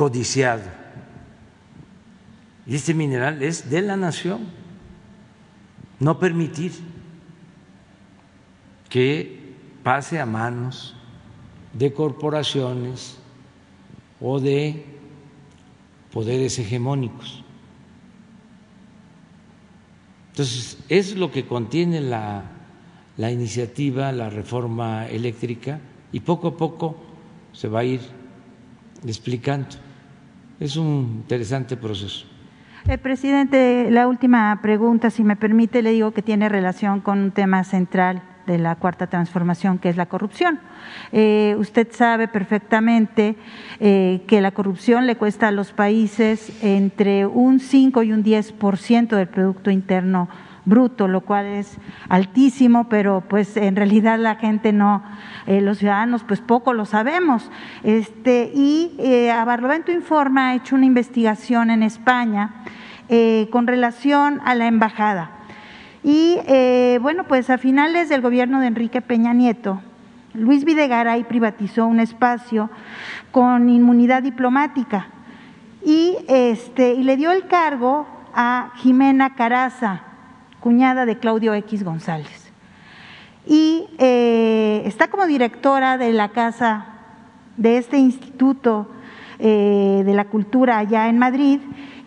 codiciado. Y este mineral es de la nación. No permitir que pase a manos de corporaciones o de poderes hegemónicos. Entonces, es lo que contiene la, la, iniciativa, la reforma eléctrica, y poco a poco se va a ir explicando. Es un interesante proceso. Eh, presidente, la última pregunta, si me permite, le digo que tiene relación con un tema central de la cuarta transformación, que es la corrupción. Eh, usted sabe perfectamente eh, que la corrupción le cuesta a los países entre un 5 y un 10 por ciento del Producto Interno bruto, lo cual es altísimo, pero pues en realidad la gente no, eh, los ciudadanos pues poco lo sabemos. Este, y eh, Barlovento Informa ha hecho una investigación en España eh, con relación a la embajada. Y eh, bueno, pues a finales del gobierno de Enrique Peña Nieto, Luis Videgaray privatizó un espacio con inmunidad diplomática y, este, y le dio el cargo a Jimena Caraza, cuñada de Claudio X González. Y eh, está como directora de la casa de este instituto eh, de la cultura allá en Madrid.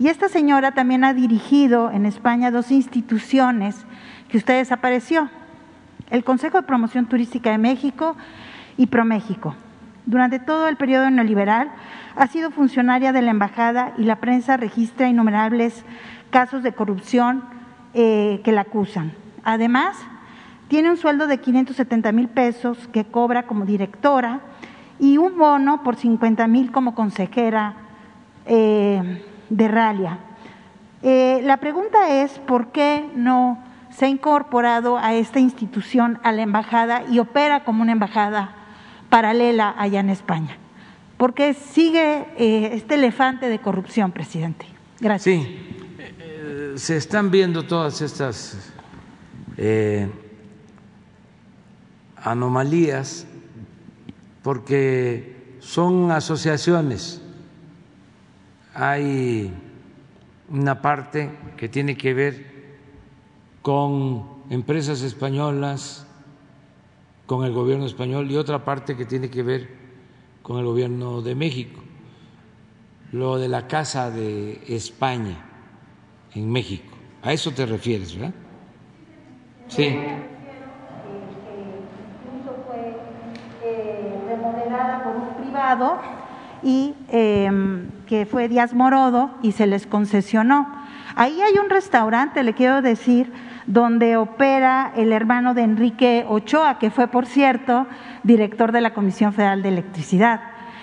Y esta señora también ha dirigido en España dos instituciones que usted desapareció, el Consejo de Promoción Turística de México y ProMéxico. Durante todo el periodo neoliberal ha sido funcionaria de la embajada y la prensa registra innumerables casos de corrupción eh, que la acusan. Además, tiene un sueldo de 570 mil pesos que cobra como directora y un bono por 50 mil como consejera eh, de Ralia. Eh, la pregunta es por qué no se ha incorporado a esta institución, a la embajada, y opera como una embajada paralela allá en España. Porque sigue este elefante de corrupción, presidente. Gracias. Sí, se están viendo todas estas eh, anomalías porque son asociaciones. Hay una parte que tiene que ver con empresas españolas, con el gobierno español y otra parte que tiene que ver con el gobierno de México. Lo de la Casa de España en México. A eso te refieres, ¿verdad? Sí. Fue eh, remodelada por un privado y em, que fue Díaz Morodo y se les concesionó. Ahí hay un restaurante, le quiero decir, donde opera el hermano de Enrique Ochoa, que fue, por cierto, director de la Comisión Federal de Electricidad.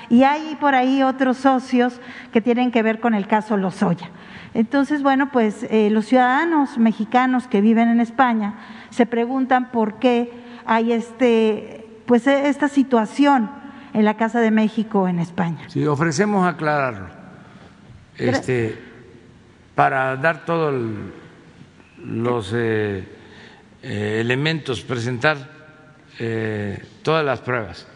Y hay por ahí otros socios que tienen que ver con el caso Lozoya. Entonces, bueno, pues eh, los ciudadanos mexicanos que viven en España se preguntan por qué hay este, pues, esta situación en la Casa de México en España. Sí, ofrecemos aclararlo. Este, para dar todos los eh, eh, elementos, presentar eh, todas las pruebas.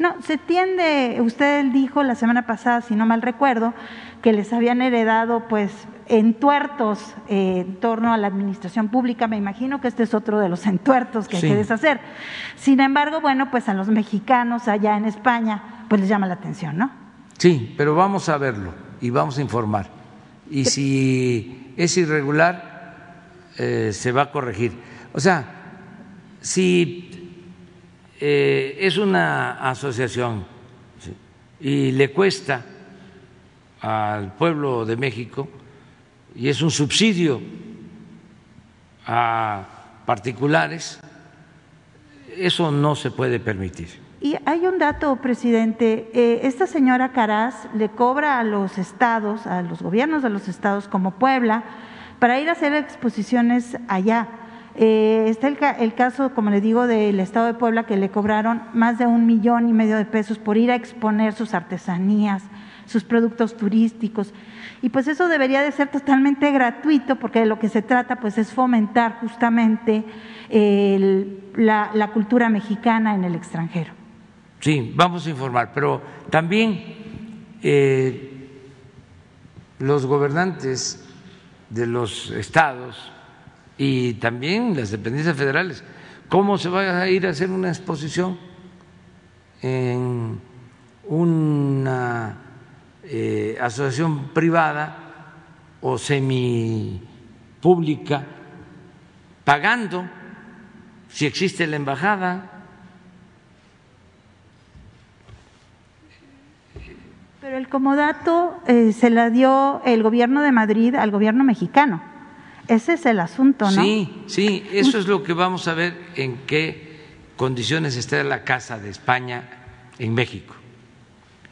No, se tiende, usted dijo la semana pasada, si no mal recuerdo, que les habían heredado pues entuertos en torno a la administración pública. Me imagino que este es otro de los *laughs* entuertos que hay que deshacer. Sin embargo, bueno, pues a los mexicanos allá en España pues les llama la atención, ¿no? Sí, pero vamos a verlo y vamos a informar. Y si es irregular, eh, se va a corregir. O sea, si eh, es una asociación y le cuesta al pueblo de México y es un subsidio a particulares, eso no se puede permitir. Y hay un dato, presidente. Eh, esta señora Caraz le cobra a los estados, a los gobiernos de los estados como Puebla, para ir a hacer exposiciones allá. Eh, está el, el, caso, como le digo, del estado de Puebla que le cobraron más de un millón y medio de pesos por ir a exponer sus artesanías, sus productos turísticos. Y pues eso debería de ser totalmente gratuito porque de lo que se trata pues es fomentar justamente la, la cultura mexicana en el extranjero. Sí, vamos a informar, pero también eh, los gobernantes de los estados y también las dependencias federales, ¿cómo se va a ir a hacer una exposición en una eh, asociación privada o semipública pagando si existe la embajada. Pero el comodato eh, se la dio el gobierno de Madrid al gobierno mexicano. Ese es el asunto, ¿no? Sí, sí, eso es lo que vamos a ver en qué condiciones está la Casa de España en México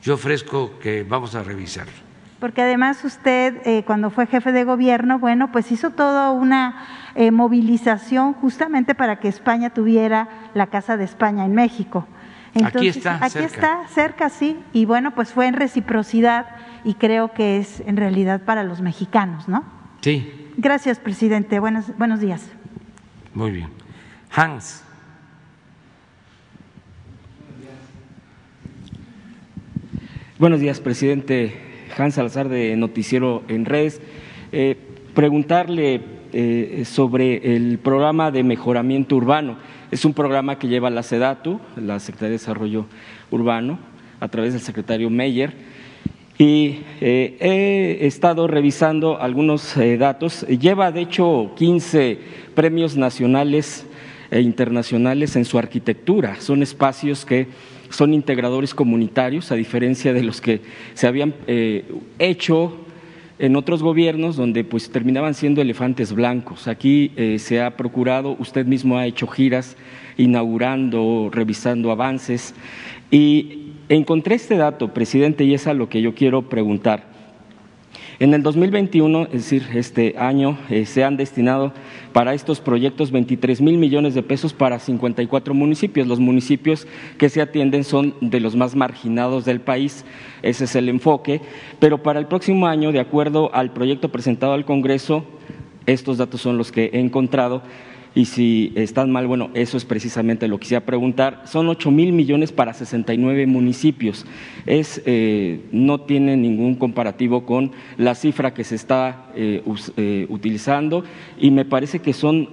yo ofrezco que vamos a revisarlo. Porque además usted, eh, cuando fue jefe de gobierno, bueno, pues hizo toda una eh, movilización justamente para que España tuviera la Casa de España en México. Aquí está. Aquí cerca. está, cerca, sí. Y bueno, pues fue en reciprocidad y creo que es en realidad para los mexicanos, ¿no? Sí. Gracias, presidente. Buenos, buenos días. Muy bien. Hans. Buenos días, presidente Hans Salazar de Noticiero en Redes. Eh, preguntarle eh, sobre el programa de mejoramiento urbano. Es un programa que lleva la SEDATU, la Secretaría de Desarrollo Urbano, a través del secretario Meyer. Y eh, he estado revisando algunos datos. Lleva, de hecho, 15 premios nacionales e internacionales en su arquitectura. Son espacios que son integradores comunitarios, a diferencia de los que se habían eh, hecho en otros gobiernos donde pues terminaban siendo elefantes blancos. Aquí eh, se ha procurado, usted mismo ha hecho giras inaugurando, revisando avances y encontré este dato, presidente, y es a lo que yo quiero preguntar. En el 2021, es decir, este año, eh, se han destinado para estos proyectos 23 mil millones de pesos para 54 municipios. Los municipios que se atienden son de los más marginados del país, ese es el enfoque, pero para el próximo año, de acuerdo al proyecto presentado al Congreso, estos datos son los que he encontrado, y si están mal, bueno, eso es precisamente lo que quisiera preguntar. Son ocho mil millones para 69 municipios. Es, eh, no tiene ningún comparativo con la cifra que se está eh, eh, utilizando y me parece que son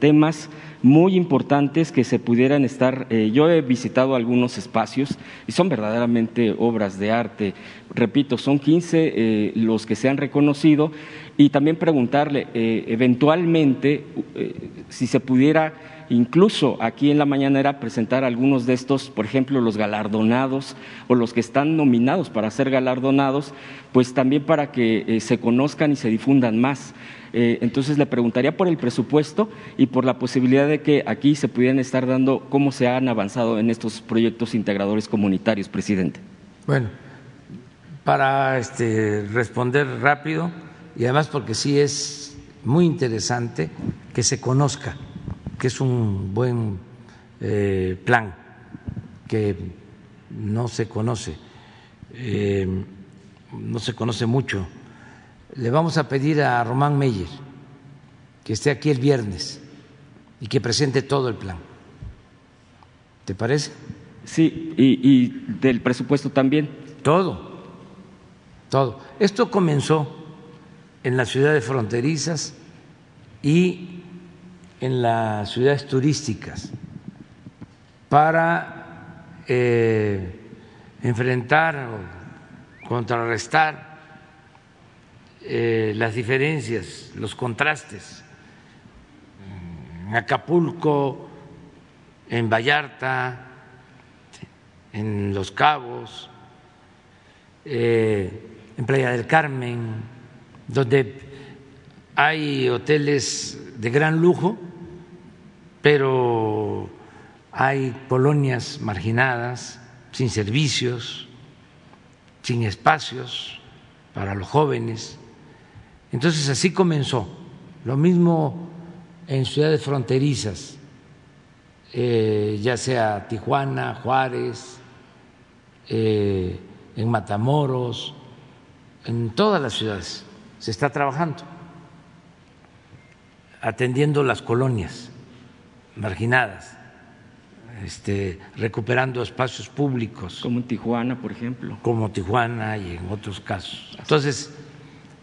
temas muy importantes que se pudieran estar. yo he visitado algunos espacios y son verdaderamente obras de arte. Repito, son 15 los que se han reconocido y también preguntarle, eh, eventualmente, eh, si se pudiera incluso aquí en la mañanera presentar algunos de estos, por ejemplo, los galardonados o los que están nominados para ser galardonados, pues también para que eh, se conozcan y se difundan más. Entonces le preguntaría por el presupuesto y por la posibilidad de que aquí se pudieran estar dando cómo se han avanzado en estos proyectos integradores comunitarios, presidente. Bueno, para este, responder rápido y además porque sí es muy interesante que se conozca que es un buen eh, plan que no se conoce, eh, no se conoce mucho. Le vamos a pedir a Román Meyer que esté aquí el viernes y que presente todo el plan. ¿Te parece? Sí, y, y del presupuesto también. Todo, todo. Esto comenzó en las ciudades fronterizas y en las ciudades turísticas para eh, enfrentar o contrarrestar eh, las diferencias, los contrastes. En Acapulco, en Vallarta, en Los Cabos, eh, en Playa del Carmen, donde hay hoteles de gran lujo, pero hay colonias marginadas, sin servicios, sin espacios para los jóvenes. Entonces así comenzó. Lo mismo en ciudades fronterizas, eh, ya sea Tijuana, Juárez, eh, en Matamoros, en todas las ciudades se está trabajando atendiendo las colonias marginadas, este, recuperando espacios públicos. Como en Tijuana, por ejemplo. Como Tijuana y en otros casos. Entonces,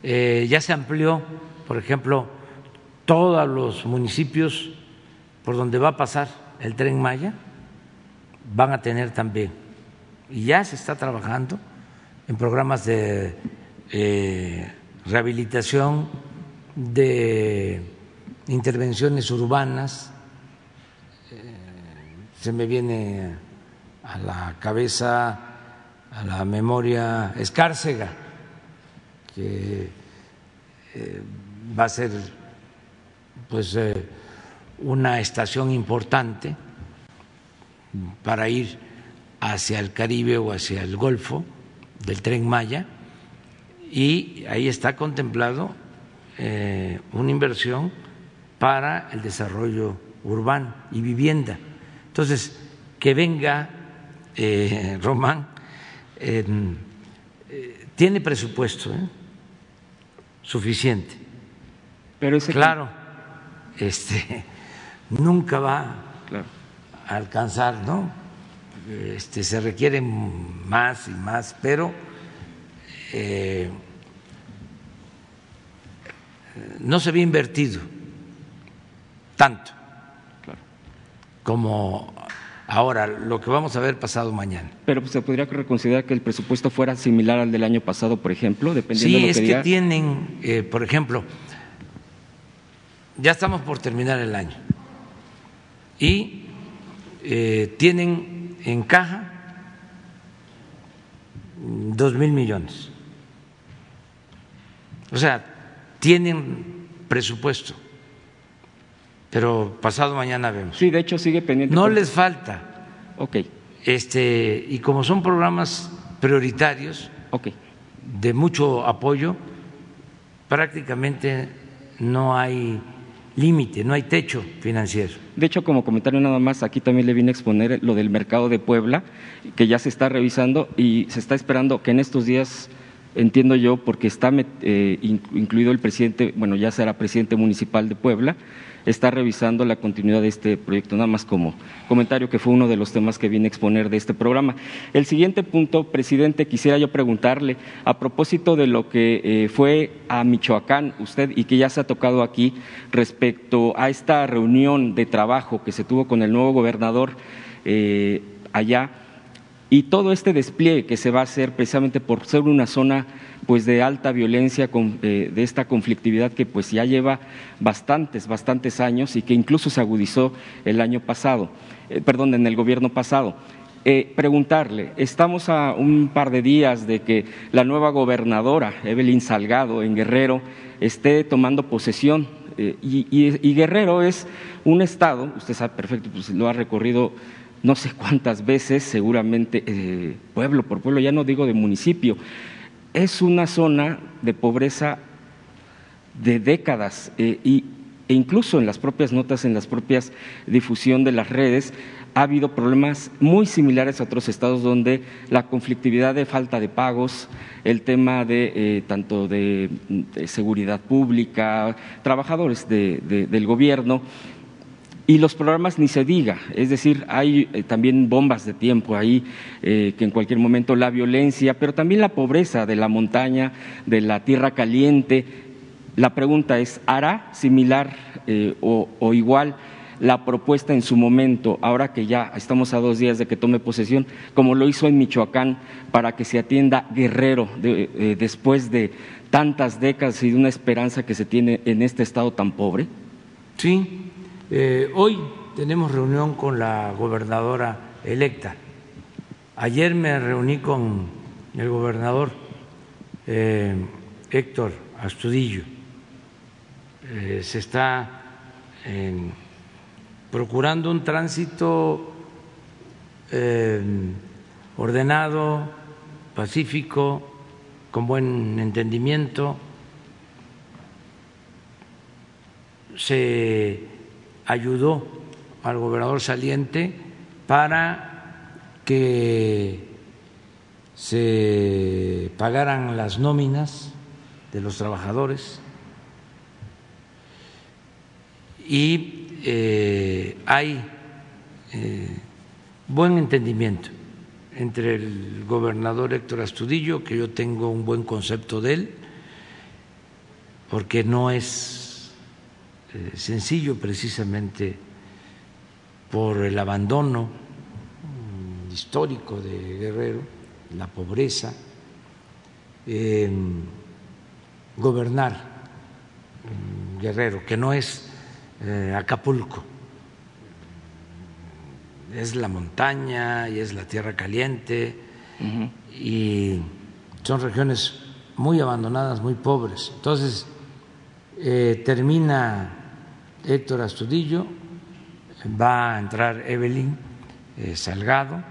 eh, ya se amplió, por ejemplo, todos los municipios por donde va a pasar el tren Maya van a tener también, y ya se está trabajando en programas de eh, rehabilitación, de intervenciones urbanas, eh, se me viene a la cabeza, a la memoria Escárcega, que eh, va a ser pues eh, una estación importante para ir hacia el Caribe o hacia el Golfo del tren Maya y ahí está contemplado una inversión para el desarrollo urbano y vivienda. Entonces, que venga eh, Román, eh, tiene presupuesto ¿eh? suficiente. Pero ese claro, este, *laughs* nunca va a alcanzar, ¿no? Este, se requiere más y más, pero no se había invertido tanto como ahora, lo que vamos a ver pasado mañana. Pero se podría reconsiderar que el presupuesto fuera similar al del año pasado, por ejemplo, dependiendo de lo que es que tienen, eh, por ejemplo, ya estamos por terminar el año y eh, tienen en caja dos mil millones. O sea, tienen presupuesto pero pasado mañana vemos. Sí, de hecho sigue pendiente. No les falta. Ok. Este, y como son programas prioritarios, okay. de mucho apoyo, prácticamente no hay límite, no hay techo financiero. De hecho, como comentario nada más, aquí también le vine a exponer lo del mercado de Puebla, que ya se está revisando y se está esperando que en estos días, entiendo yo, porque está eh, incluido el presidente, bueno, ya será presidente municipal de Puebla, está revisando la continuidad de este proyecto, nada más como comentario que fue uno de los temas que vine a exponer de este programa. El siguiente punto, presidente, quisiera yo preguntarle a propósito de lo que eh, fue a Michoacán usted y que ya se ha tocado aquí respecto a esta reunión de trabajo que se tuvo con el nuevo gobernador eh, allá y todo este despliegue que se va a hacer precisamente por ser una zona pues de alta violencia eh, de esta conflictividad que pues ya lleva bastantes bastantes años y que incluso se agudizó el año pasado eh, perdón en el gobierno pasado eh, preguntarle, estamos a un par de días de que la nueva gobernadora, Evelyn Salgado, en Guerrero, esté tomando posesión. Eh, y, Guerrero es un estado, usted sabe perfecto, pues lo ha recorrido no sé cuántas veces, seguramente eh, pueblo por pueblo, ya no digo de municipio, es una zona de pobreza de décadas y, e incluso en las propias notas, en las propias difusión de las redes, ha habido problemas muy similares a otros estados donde la conflictividad de falta de pagos, el tema de eh, tanto de, seguridad pública, trabajadores del gobierno, y los programas ni se diga, es decir, hay eh, también bombas de tiempo ahí, eh, que en cualquier momento la violencia, pero también la pobreza de la montaña, de la tierra caliente. La pregunta es, ¿hará similar o igual la propuesta en su momento, ahora que ya estamos a dos días de que tome posesión, como lo hizo en Michoacán, para que se atienda Guerrero eh, después de tantas décadas y de una esperanza que se tiene en este estado tan pobre? Sí, eh, hoy tenemos reunión con la gobernadora electa. Ayer me reuní con el gobernador eh, Héctor Astudillo. se está en procurando un tránsito eh, ordenado, pacífico, con buen entendimiento. Se ayudó al gobernador saliente para que se pagaran las nóminas de los trabajadores. Y eh, hay eh, buen entendimiento entre el gobernador Héctor Astudillo, que yo tengo un buen concepto de él, porque no es sencillo precisamente por el abandono mm, histórico de Guerrero, la pobreza, gobernar mm, Guerrero, que no es eh, Acapulco. Es la montaña y es la tierra caliente y son regiones muy abandonadas, muy pobres. Entonces, eh, termina Héctor Astudillo, va a entrar Evelyn eh, Salgado,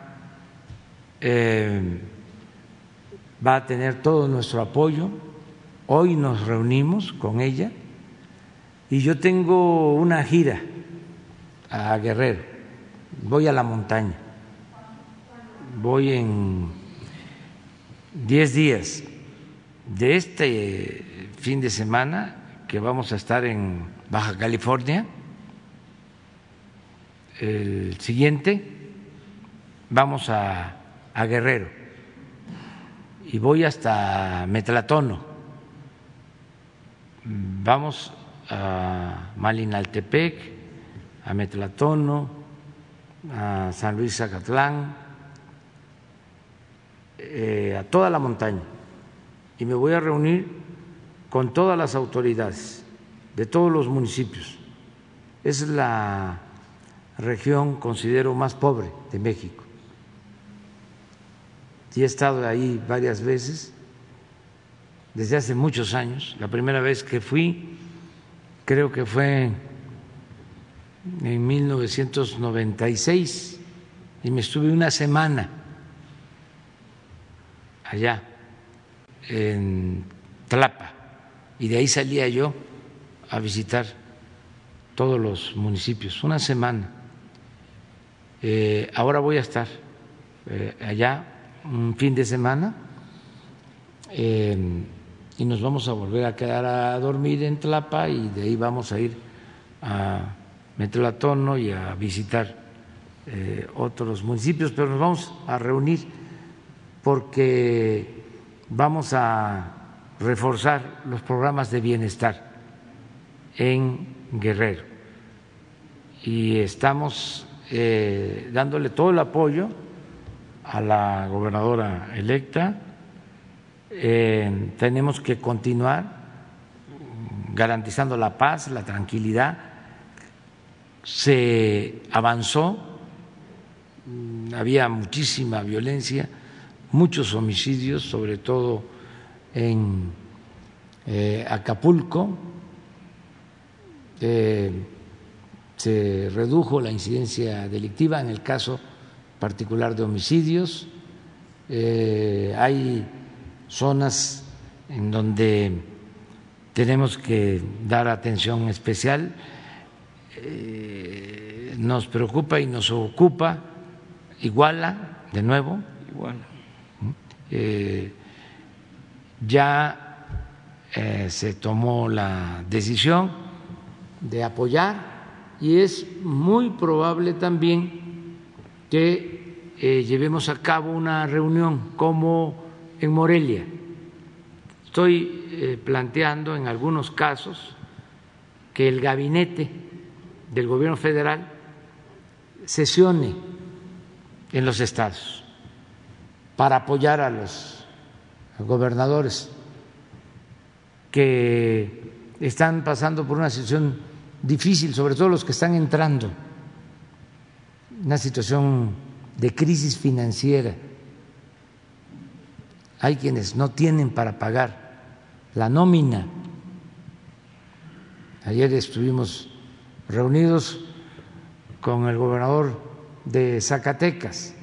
va a tener todo nuestro apoyo. Hoy nos reunimos con ella y yo tengo una gira a Guerrero, voy a la montaña, voy en 10 días de este fin de semana que vamos a estar en Baja California, el siguiente vamos a, Guerrero y voy hasta Metlatono. Vamos a Malinaltepec, a Metlatono, a San Luis Zacatlán, eh, a toda la montaña. Y me voy a reunir con todas las autoridades de todos los municipios. Es la región, considero, más pobre de México. Y he estado ahí varias veces, desde hace muchos años. La primera vez que fui creo que fue en 1996 y me estuve una semana allá en Tlapa y de ahí salía yo a visitar todos los municipios, una semana. Eh, ahora voy a estar eh, allá un fin de semana y nos vamos a volver a quedar a dormir en Tlapa y de ahí vamos a ir a Metlatono y a visitar eh, otros municipios, pero nos vamos a reunir porque vamos a reforzar los programas de bienestar en Guerrero y estamos eh, dándole todo el apoyo a la gobernadora electa. Eh, tenemos que continuar garantizando la paz, la tranquilidad. Se avanzó, había muchísima violencia, muchos homicidios, sobre todo en eh, Acapulco. Eh, se redujo la incidencia delictiva en el caso particular de homicidios. Eh, hay zonas en donde tenemos que dar atención especial. Eh, nos preocupa y nos ocupa Iguala, de nuevo. Iguala. Eh, ya se tomó la decisión de apoyar y es muy probable también que eh, llevemos a cabo una reunión como en Morelia. Estoy eh, planteando en algunos casos que el gabinete del gobierno federal sesione en los estados para apoyar a los gobernadores que están pasando por una situación difícil, sobre todo los que están entrando, una situación de crisis financiera. Hay quienes no tienen para pagar la nómina. Ayer estuvimos reunidos con el gobernador de Zacatecas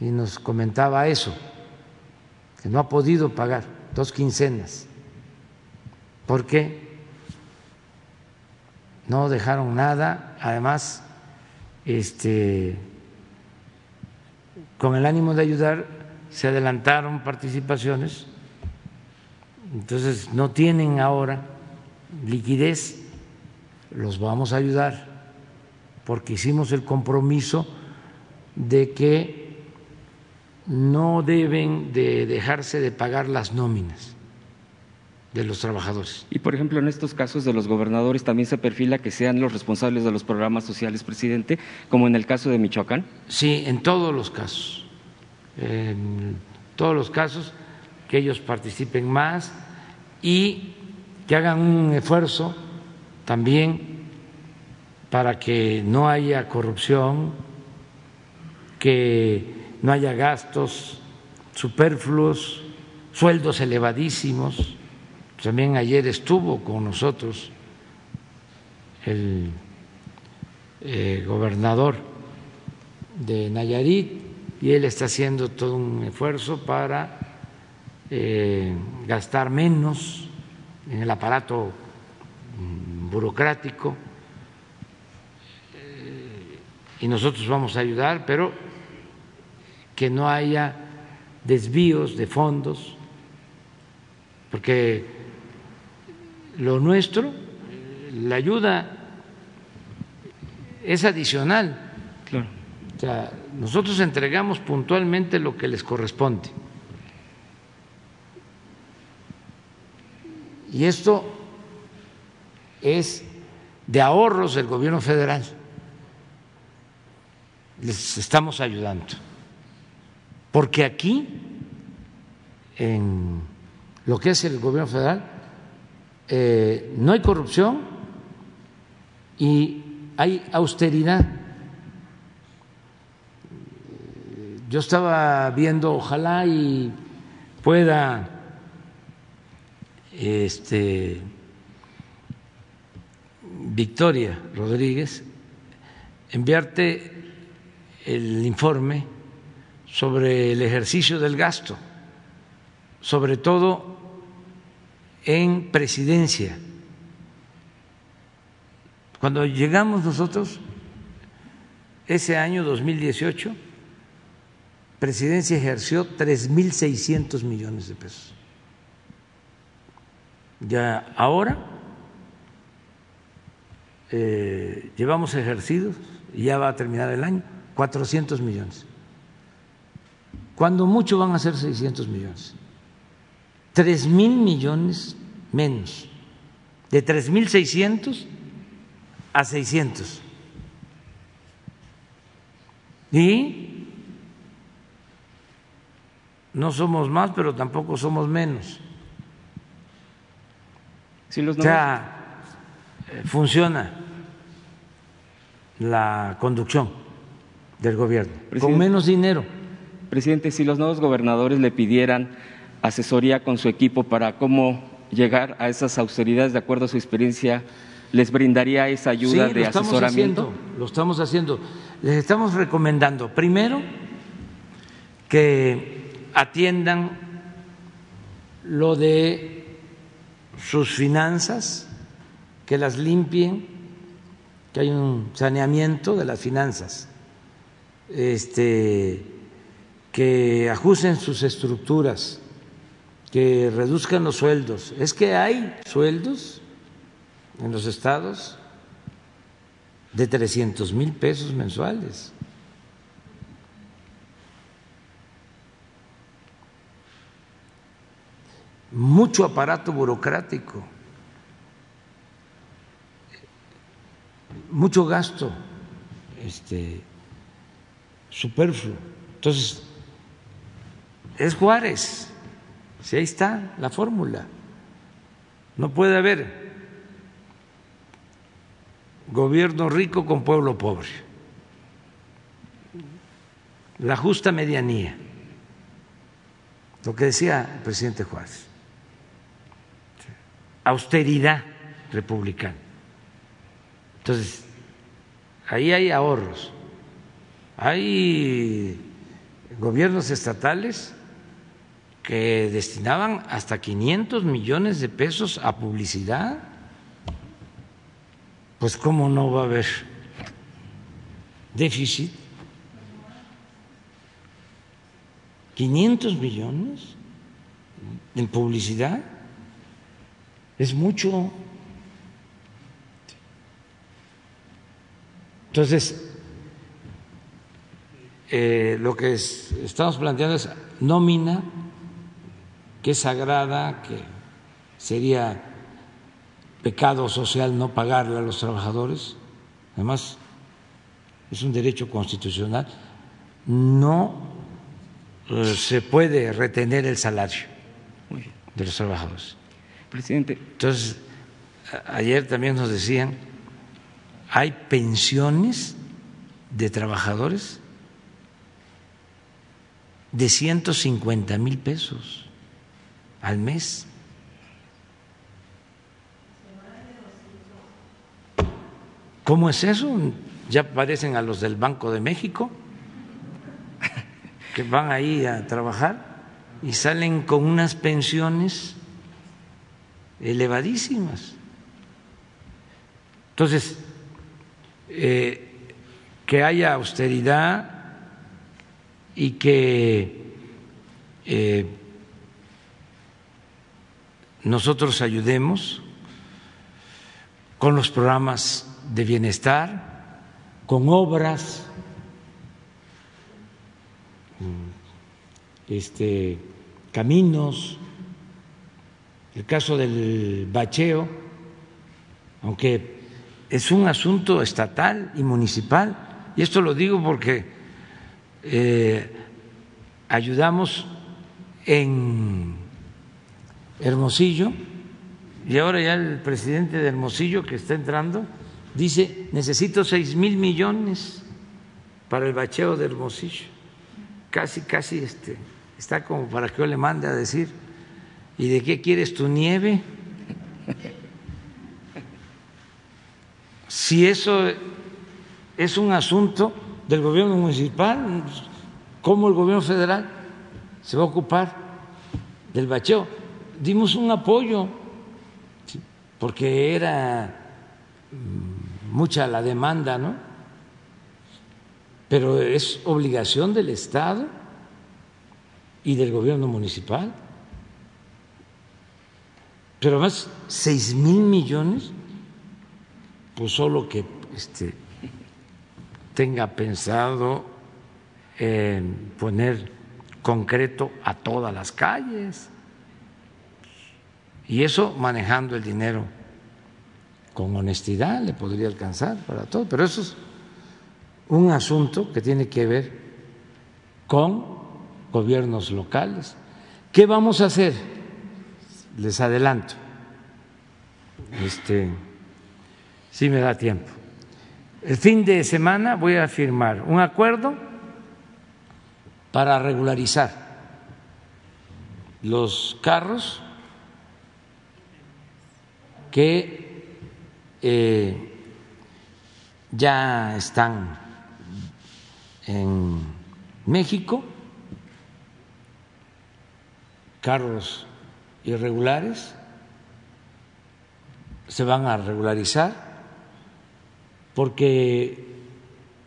y nos comentaba eso, que no ha podido pagar dos quincenas. ¿Por qué? No dejaron nada, además, este, con el ánimo de ayudar, se adelantaron participaciones, entonces no tienen ahora liquidez, los vamos a ayudar, porque hicimos el compromiso de que no deben de dejarse de pagar las nóminas de los trabajadores. Y por ejemplo, en estos casos de los gobernadores también se perfila que sean los responsables de los programas sociales, presidente, como en el caso de Michoacán. Sí, en todos los casos, en todos los casos que ellos participen más y que hagan un esfuerzo también para que no haya corrupción, que no haya gastos superfluos, sueldos elevadísimos también ayer estuvo con nosotros el eh, gobernador de Nayarit y él está haciendo todo un esfuerzo para eh, gastar menos en el aparato mm, burocrático. Eh, y nosotros vamos a ayudar, pero que no haya desvíos de fondos, porque lo nuestro, la ayuda es adicional. O sea, nosotros entregamos puntualmente lo que les corresponde. Y esto es de ahorros del gobierno federal. Les estamos ayudando. Porque aquí, en lo que es el gobierno federal, eh, no hay corrupción y hay austeridad. Yo estaba viendo, ojalá y pueda este, Victoria Rodríguez enviarte el informe sobre el ejercicio del gasto, sobre todo en presidencia. Cuando llegamos nosotros, ese año 2018, presidencia ejerció 3.600 millones de pesos. Ya ahora eh, llevamos ejercidos, y ya va a terminar el año, 400 millones. Cuando mucho van a ser 600 millones. Tres mil millones menos, de tres mil seiscientos a seiscientos. Y no somos más, pero tampoco somos menos. Si los O sea, eh, funciona la conducción del gobierno con Presidente. menos dinero. Presidente, si los nuevos gobernadores le pidieran asesoría con su equipo para cómo llegar a esas austeridades de acuerdo a su experiencia, ¿les brindaría esa ayuda sí, de lo estamos asesoramiento? haciendo, lo estamos haciendo. Les estamos recomendando, primero, que atiendan lo de sus finanzas, que las limpien, que hay un saneamiento de las finanzas, este, que ajusten sus estructuras, que reduzcan los sueldos. Es que hay sueldos en los estados de 300 mil pesos mensuales. Mucho aparato burocrático, mucho gasto este, superfluo. Entonces, es Juárez, si ahí está la fórmula. No puede haber gobierno rico con pueblo pobre. La justa medianía, lo que decía el presidente Juárez, austeridad republicana. Entonces, ahí hay ahorros, hay gobiernos estatales que destinaban hasta 500 millones de pesos a publicidad pues cómo no va a haber déficit. 500 millones en publicidad es mucho. Entonces, eh, lo que es- estamos planteando es nómina, que es sagrada, que sería pecado social no pagarle a los trabajadores, además es un derecho constitucional, no eh, se puede retener el salario de los trabajadores. Presidente, Entonces, ayer también nos decían, hay pensiones de trabajadores de 150 mil pesos al mes. ¿Cómo es eso? Ya parecen a los del Banco de México, que van ahí a trabajar y salen con unas pensiones elevadísimas. Entonces, eh, que haya austeridad y que eh, nosotros ayudemos con los programas de bienestar, con obras, este, caminos, el caso del bacheo, aunque es un asunto estatal y municipal, y esto lo digo porque eh, ayudamos en Hermosillo, y ahora ya el presidente de Hermosillo que está entrando dice, necesito seis mil millones para el bacheo de Hermosillo. Casi, casi este, está como para que yo le mande a decir, ¿y de qué quieres tu nieve? Si eso es un asunto del gobierno municipal, ¿cómo el gobierno federal se va a ocupar del bacheo? Dimos un apoyo, porque era mm, mucha la demanda, ¿no? Pero es obligación del Estado y del gobierno municipal. Pero además, seis mil millones, pues solo que este, tenga pensado en poner concreto a todas las calles. Y eso manejando el dinero con honestidad le podría alcanzar para todo. Pero eso es un asunto que tiene que ver con gobiernos locales. ¿Qué vamos a hacer? Les adelanto. Este, si me da tiempo. El fin de semana voy a firmar un acuerdo para regularizar los carros que eh, ya están en México, carros irregulares, se van a regularizar porque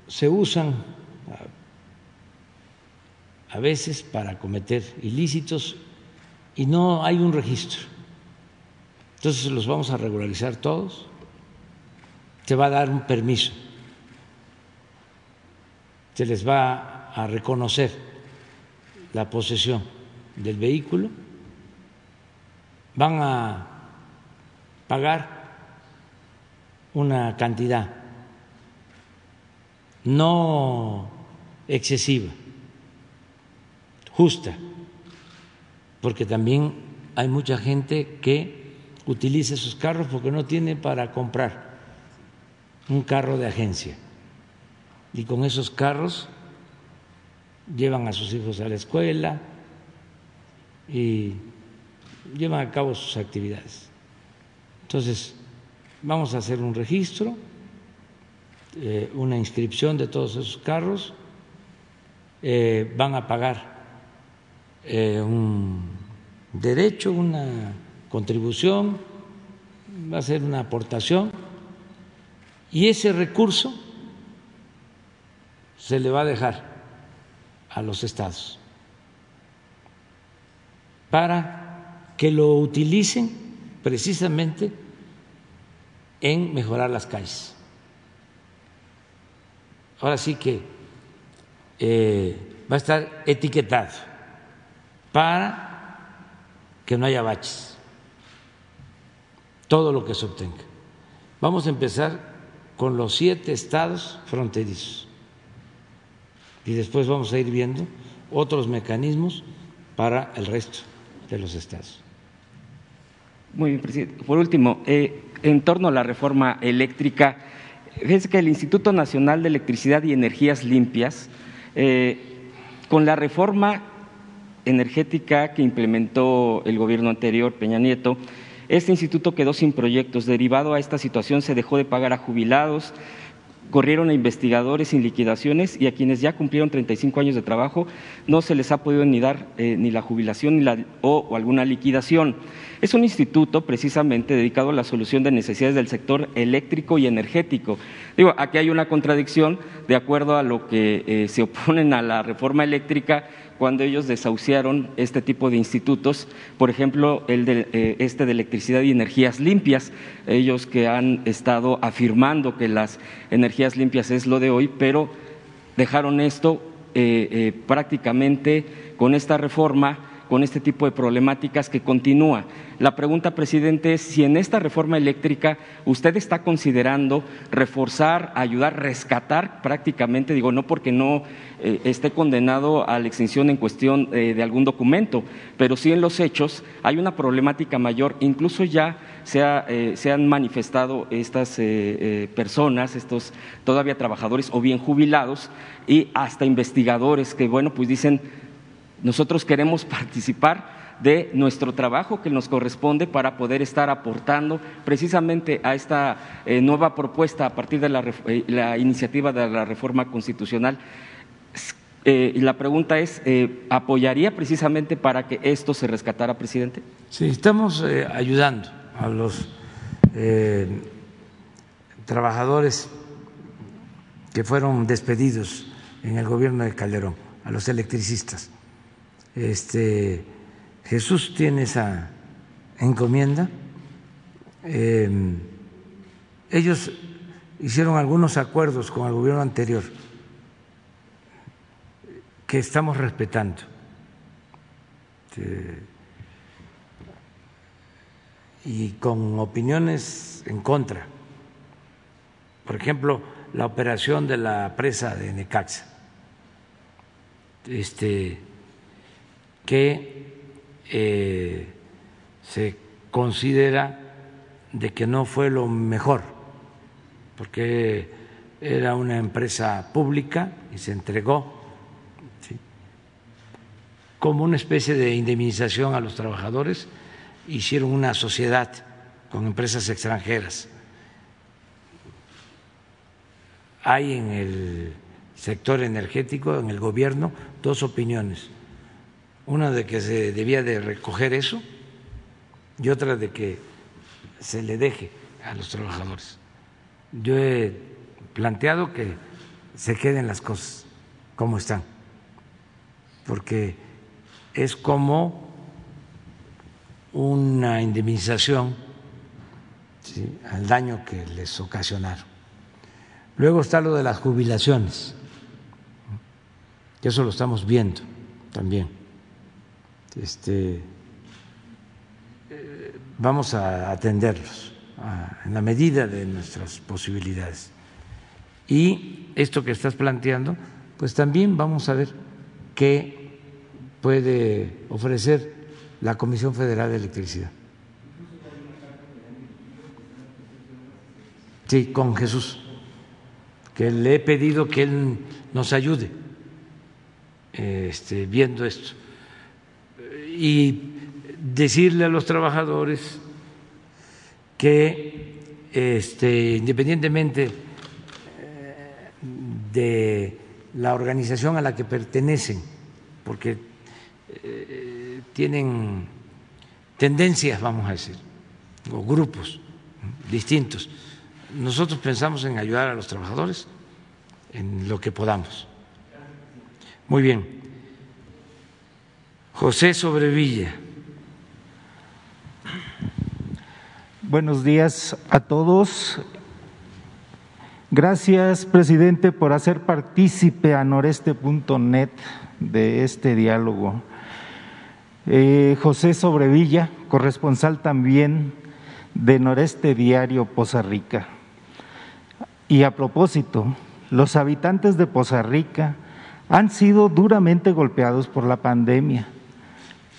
se usan a veces para cometer ilícitos y no hay un registro. Entonces los vamos a regularizar todos, se va a dar un permiso. Se les va a reconocer la posesión del vehículo, van a pagar una cantidad no excesiva, justa, porque también hay mucha gente que utiliza esos carros porque no tiene para comprar un carro de agencia y con esos carros llevan a sus hijos a la escuela y llevan a cabo sus actividades. Entonces, vamos a hacer un registro, eh, una inscripción de todos esos carros, eh, van a pagar eh, un derecho, una contribución, va a ser una aportación y ese recurso se le va a dejar a los estados para que lo utilicen precisamente en mejorar las calles. Ahora sí que eh, va a estar etiquetado para que no haya baches, todo lo que se obtenga. Vamos a empezar con los siete estados fronterizos y después vamos a ir viendo otros mecanismos para el resto de los estados. Muy bien, presidente. Por último, eh, en torno a la reforma eléctrica, fíjense que el Instituto Nacional de Electricidad y Energías Limpias, eh, con la reforma energética que implementó el gobierno anterior, Peña Nieto, este instituto quedó sin proyectos. Derivado a esta situación, se dejó de pagar a jubilados, corrieron a investigadores sin liquidaciones y a quienes ya cumplieron 35 años de trabajo no se les ha podido ni dar eh, ni la jubilación ni o, alguna liquidación. Es un instituto precisamente dedicado a la solución de necesidades del sector eléctrico y energético. Digo, aquí hay una contradicción de acuerdo a lo que eh, se oponen a la reforma eléctrica cuando ellos desahuciaron este tipo de institutos, por ejemplo, el de, eh, este de electricidad y energías limpias, ellos que han estado afirmando que las energías limpias es lo de hoy, pero dejaron esto eh, eh, prácticamente con esta reforma con este tipo de problemáticas que continúa. La pregunta, presidente, es si en esta reforma eléctrica usted está considerando reforzar, ayudar, rescatar prácticamente, digo, no porque no eh, esté condenado a la extinción en cuestión eh, de algún documento, pero sí en los hechos hay una problemática mayor, incluso ya se, eh, se han manifestado estas personas, estos todavía trabajadores o bien jubilados y hasta investigadores que, bueno, pues dicen nosotros queremos participar de nuestro trabajo que nos corresponde para poder estar aportando precisamente a esta eh, nueva propuesta a partir de eh, la, iniciativa de la reforma constitucional. Eh, y la pregunta es, ¿apoyaría precisamente para que esto se rescatara, presidente? Sí, estamos ayudando a los trabajadores que fueron despedidos en el gobierno de Calderón, a los electricistas este, Jesús tiene esa encomienda. Em, ellos hicieron algunos acuerdos con el gobierno anterior que estamos respetando. Este, y con opiniones en contra. Por ejemplo, la operación de la presa de Necaxa. Este, que eh, se considera de que no fue lo mejor, porque era una empresa pública y se entregó como una especie de indemnización a los trabajadores, hicieron una sociedad con empresas extranjeras. Hay en el sector energético, en el gobierno, dos opiniones. Una de que se debía de recoger eso y otra de que se le deje a los trabajadores. Yo he planteado que se queden las cosas como están, porque es como una indemnización al daño que les ocasionaron. Luego está lo de las jubilaciones, que eso lo estamos viendo también. Este, eh, vamos a atenderlos en la medida de nuestras posibilidades. Y esto que estás planteando, pues también vamos a ver qué puede ofrecer la Comisión Federal de Electricidad. Sí, con Jesús, que le he pedido que Él nos ayude este, viendo esto. Y decirle a los trabajadores que este, independientemente eh, de la organización a la que pertenecen, porque eh, tienen tendencias, vamos a decir, o grupos distintos. Nosotros pensamos en ayudar a los trabajadores en lo que podamos. Muy bien. José Sobrevilla. Buenos días a todos. Gracias, presidente, por hacer partícipe a noreste.net de este diálogo. Eh, José Sobrevilla, corresponsal también de Noreste Diario Poza Rica. Y a propósito, los habitantes de Poza Rica han sido duramente golpeados por la pandemia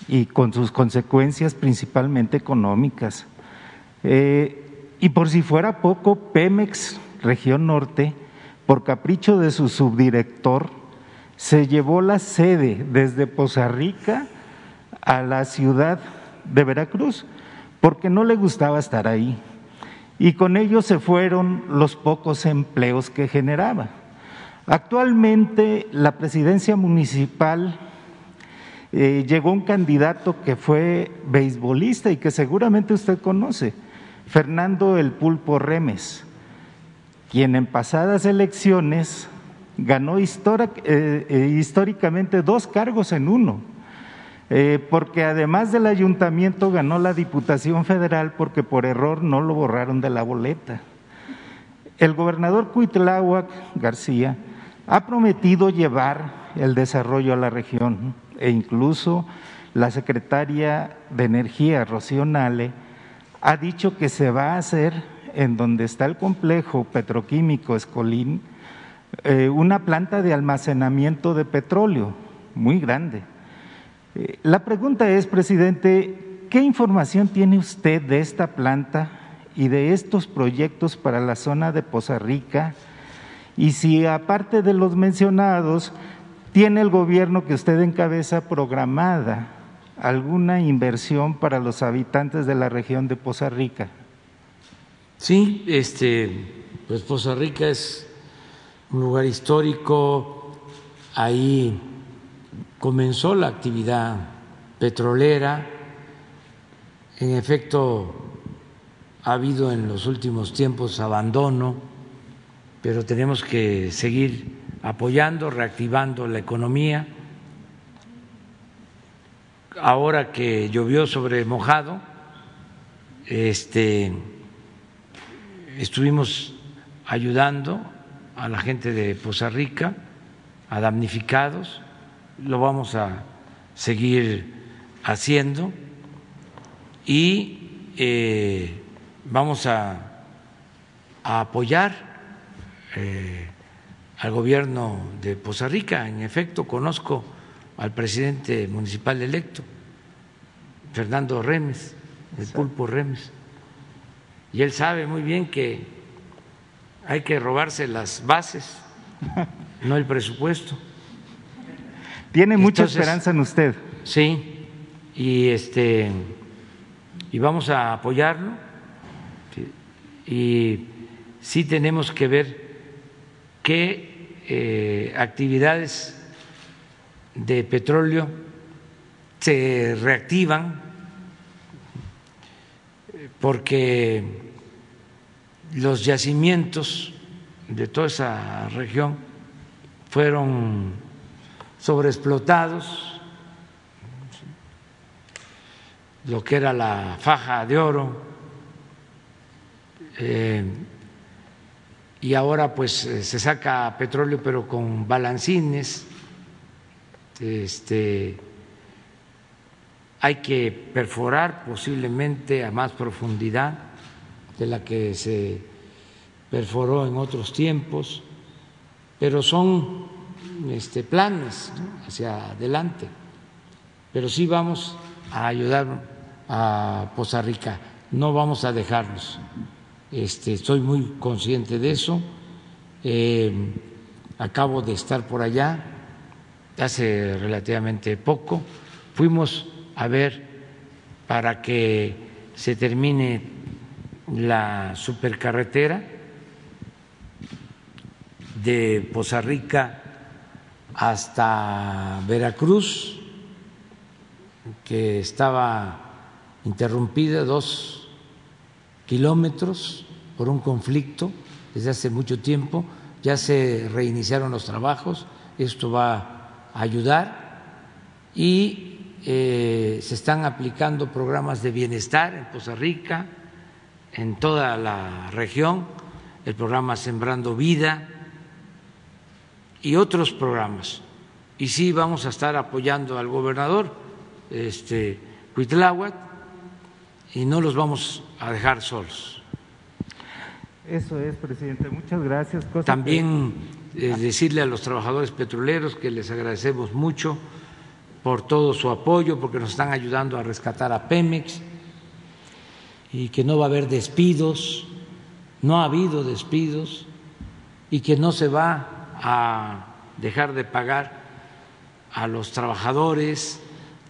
y con sus consecuencias principalmente económicas. Eh, y por si fuera poco, Pemex, región norte, por capricho de su subdirector, se llevó la sede desde Poza Rica a la ciudad de Veracruz, porque no le gustaba estar ahí. Y con ello se fueron los pocos empleos que generaba. Actualmente la presidencia municipal eh, llegó un candidato que fue beisbolista y que seguramente usted conoce, Fernando El Pulpo Remes, quien en pasadas elecciones ganó eh, eh, históricamente dos cargos en uno, porque además del ayuntamiento ganó la Diputación Federal porque por error no lo borraron de la boleta. El gobernador Cuitláhuac García ha prometido llevar el desarrollo a la región e incluso la secretaria de Energía, Rocío ha dicho que se va a hacer en donde está el complejo petroquímico Escolín eh, una planta de almacenamiento de petróleo muy grande. Eh, la pregunta es, presidente, ¿qué información tiene usted de esta planta y de estos proyectos para la zona de Poza Rica? Y si aparte de los mencionados, tiene el gobierno que usted encabeza programada alguna inversión para los habitantes de la región de Poza Rica. Sí, este, pues Poza Rica es un lugar histórico, ahí comenzó la actividad petrolera, en efecto ha habido en los últimos tiempos abandono, pero tenemos que seguir apoyando, reactivando la economía. Ahora que llovió sobre mojado, este, estuvimos ayudando a la gente de Poza Rica, a damnificados, lo vamos a seguir haciendo y eh, vamos a, apoyar eh, al gobierno de Poza Rica. En efecto, conozco al presidente municipal electo, Fernando Remes, el pulpo Remes. Y él sabe muy bien que hay que robarse las bases, *laughs* no el presupuesto. Tiene mucha esperanza en usted. Sí, y este y vamos a apoyarlo. Y sí tenemos que ver qué eh, actividades de petróleo se reactivan porque los yacimientos de toda esa región fueron sobreexplotados, lo que era la faja de oro, eh, y ahora pues eh, se saca petróleo pero con balancines, este, hay que perforar posiblemente a más profundidad de la que se perforó en otros tiempos, pero son este, planes hacia adelante. Pero sí vamos a ayudar a Poza Rica, no vamos a dejarnos. Este, estoy muy consciente de eso. Eh, acabo de estar por allá hace relativamente poco. Fuimos a ver para que se termine la supercarretera de Poza Rica hasta Veracruz, que estaba interrumpida dos kilómetros por un conflicto desde hace mucho tiempo. Ya se reiniciaron los trabajos, esto va a ayudar y eh, se están aplicando programas de bienestar en Poza Rica, en toda la región, el programa Sembrando Vida y otros programas. Y sí vamos a estar apoyando al gobernador este, Cuitláhuac y no los vamos a dejar solos. Eso es, presidente. Muchas gracias. También eh, decirle a los trabajadores petroleros que les agradecemos mucho por todo su apoyo, porque nos están ayudando a rescatar a Pemex y que no va a haber despidos, no ha habido despidos y que no se va a dejar de pagar a los trabajadores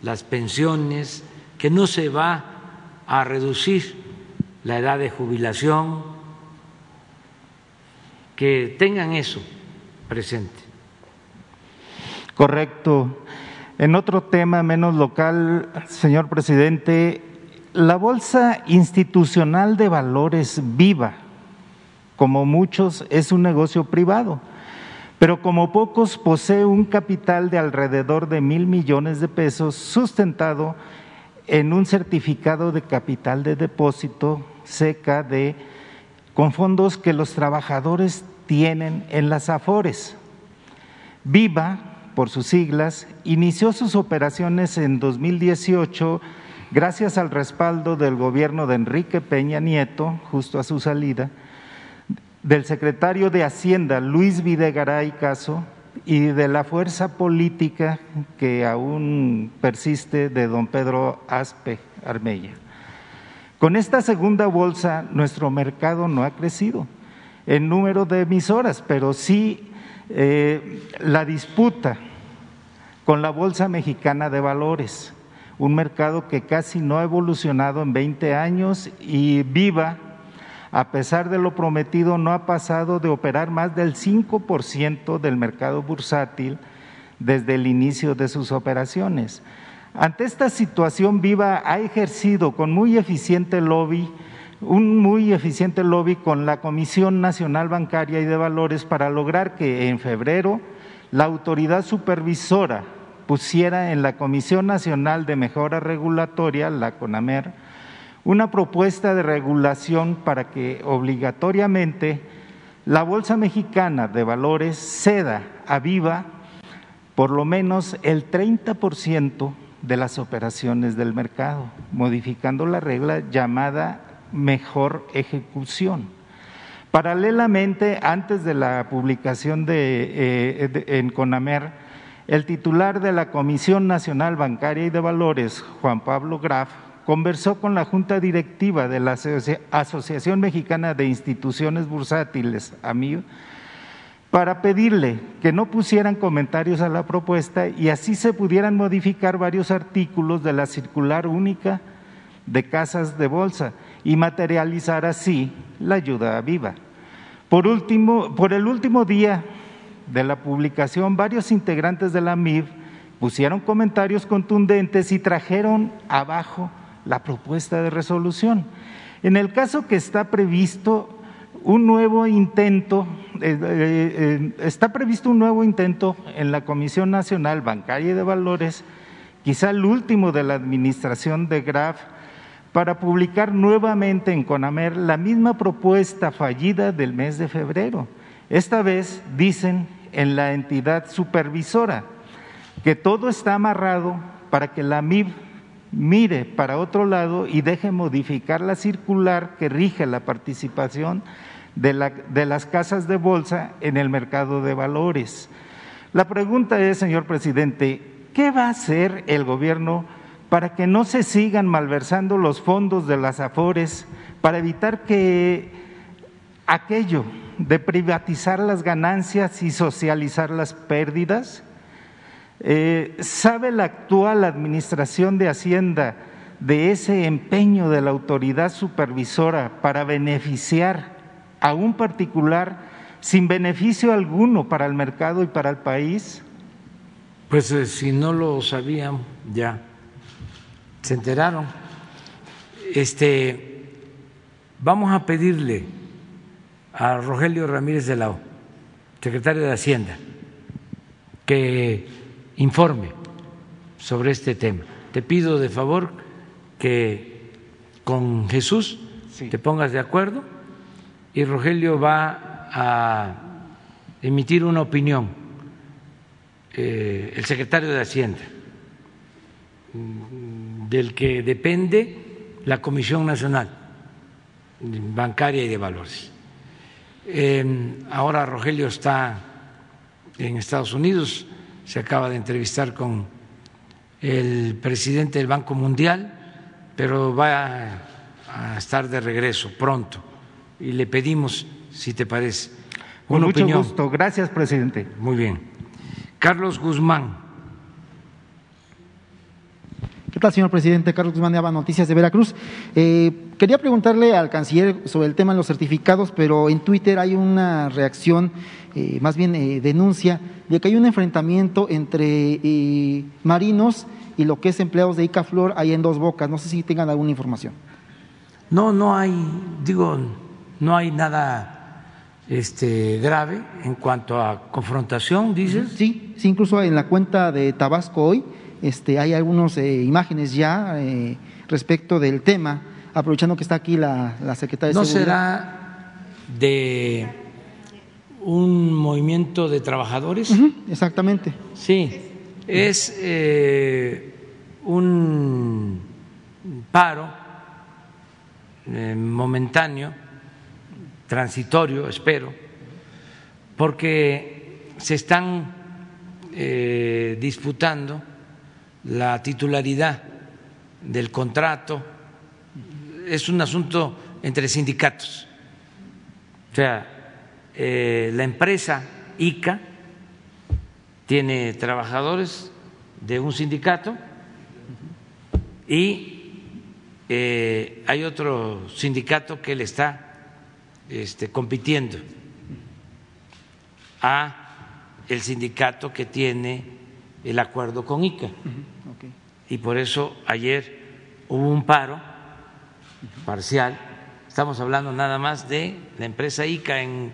las pensiones, que no se va a reducir la edad de jubilación, que tengan eso presente. Correcto. En otro tema menos local, señor presidente, la Bolsa Institucional de Valores Viva, como muchos, es un negocio privado, pero como pocos posee un capital de alrededor de mil millones de pesos sustentado en un certificado de capital de depósito CKD con fondos que los trabajadores tienen en las AFORES. Viva por sus siglas, inició sus operaciones en 2018 gracias al respaldo del gobierno de Enrique Peña Nieto, justo a su salida, del secretario de Hacienda Luis Videgaray Caso y de la fuerza política que aún persiste de don Pedro Aspe Armella. Con esta segunda bolsa, nuestro mercado no ha crecido en número de emisoras, pero sí eh, la disputa con la Bolsa Mexicana de Valores, un mercado que casi no ha evolucionado en 20 años y viva, a pesar de lo prometido, no ha pasado de operar más del 5% del mercado bursátil desde el inicio de sus operaciones. Ante esta situación, Viva ha ejercido con muy eficiente lobby un muy eficiente lobby con la Comisión Nacional Bancaria y de Valores para lograr que en febrero la autoridad supervisora pusiera en la Comisión Nacional de Mejora Regulatoria, la CONAMER, una propuesta de regulación para que obligatoriamente la Bolsa Mexicana de Valores ceda a Viva por lo menos el 30% de las operaciones del mercado, modificando la regla llamada mejor ejecución. Paralelamente, antes de la publicación de, eh, en CONAMER, el titular de la Comisión Nacional Bancaria y de Valores, Juan Pablo Graf, conversó con la Junta Directiva de la Asociación Mexicana de Instituciones Bursátiles, AMIB, para pedirle que no pusieran comentarios a la propuesta y así se pudieran modificar varios artículos de la circular única de casas de bolsa y materializar así la ayuda viva. Por último, por el último día de la publicación, varios integrantes de la MIB pusieron comentarios contundentes y trajeron abajo la propuesta de resolución. En el caso que está previsto un nuevo intento, eh, eh, eh, está previsto un nuevo intento en la Comisión Nacional Bancaria y de Valores, quizá el último de la administración de Graf, para publicar nuevamente en CONAMER la misma propuesta fallida del mes de febrero. Esta vez dicen en la entidad supervisora que todo está amarrado para que la MIB mire para otro lado y deje modificar la circular que rige la participación de, las casas de bolsa en el mercado de valores. La pregunta es, señor presidente, ¿qué va a hacer el gobierno para que no se sigan malversando los fondos de las AFORES, para evitar que aquello de privatizar las ganancias y socializar las pérdidas? Eh, ¿Sabe la actual administración de Hacienda de ese empeño de la autoridad supervisora para beneficiar a un particular sin beneficio alguno para el mercado y para el país? Pues eh, si no lo sabían ya se enteraron. Este, vamos a pedirle a Rogelio Ramírez de la O, secretario de Hacienda, que informe sobre este tema. Te pido de favor que con Jesús te pongas de acuerdo y Rogelio va a emitir una opinión, eh, el secretario de Hacienda del que depende la Comisión Nacional Bancaria y de Valores. Em, ahora Rogelio está en Estados Unidos, se acaba de entrevistar con el presidente del Banco Mundial, pero va a, estar de regreso pronto y le pedimos, si te parece, una Con mucho gusto, gracias presidente. Muy bien. Carlos Guzmán. ¿Qué tal, señor presidente? Carlos Guzmán de Noticias de Veracruz. Eh, quería preguntarle al canciller sobre el tema de los certificados, pero en Twitter hay una reacción, eh, más bien eh, denuncia, de que hay un enfrentamiento entre marinos y lo que es empleados de ICAFLOR ahí en Dos Bocas. No sé si tengan alguna información. No, no hay, digo, no hay nada este, grave en cuanto a confrontación, dices. Sí, sí, incluso en la cuenta de Tabasco hoy este, hay algunas eh, imágenes ya eh, respecto del tema, aprovechando que está aquí la, secretaria de ¿No será de un movimiento de trabajadores? exactamente. Sí, es eh, un paro momentáneo, transitorio, espero, porque se están disputando la titularidad del contrato es un asunto entre sindicatos. O sea, eh, la empresa ICA tiene trabajadores de un sindicato y eh, hay otro sindicato que le está este, compitiendo a el sindicato que tiene el acuerdo con ICA y por eso ayer hubo un paro parcial. Estamos hablando nada más de la empresa ICA en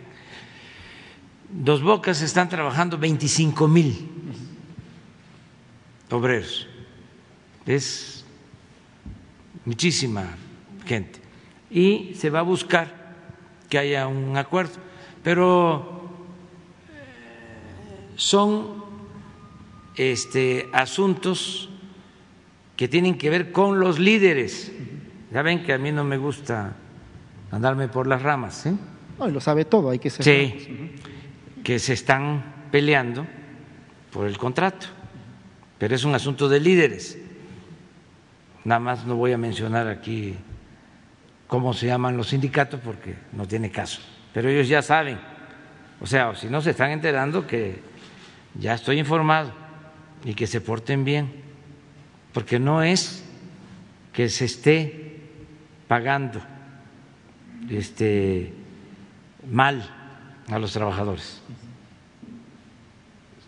Dos Bocas están trabajando 25 mil obreros. Es muchísima gente. Y se va a buscar que haya un acuerdo. Pero eh, son este, asuntos que tienen que ver con los líderes. Ya ven que a mí no me gusta andarme por las ramas. ¿eh? No, lo sabe todo, hay que ser. Sí, que se están peleando por el contrato, pero es un asunto de líderes. Nada más no voy a mencionar aquí cómo se llaman los sindicatos porque no tiene caso, pero ellos ya saben, o sea, si no se están enterando que ya estoy informado y que se porten bien, porque no es que se esté pagando este mal a los trabajadores.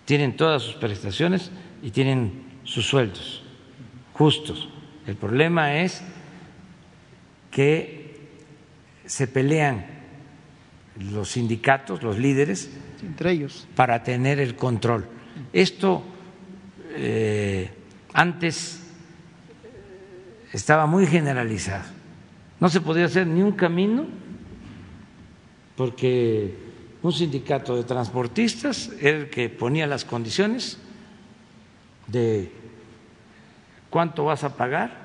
Tienen todas sus prestaciones y tienen sus sueldos justos. El problema es que se pelean los sindicatos, los líderes, entre ellos, para tener el control. Esto eh, antes estaba muy generalizado. No se podía hacer ni un camino porque un sindicato de transportistas era el que ponía las condiciones de cuánto vas a pagar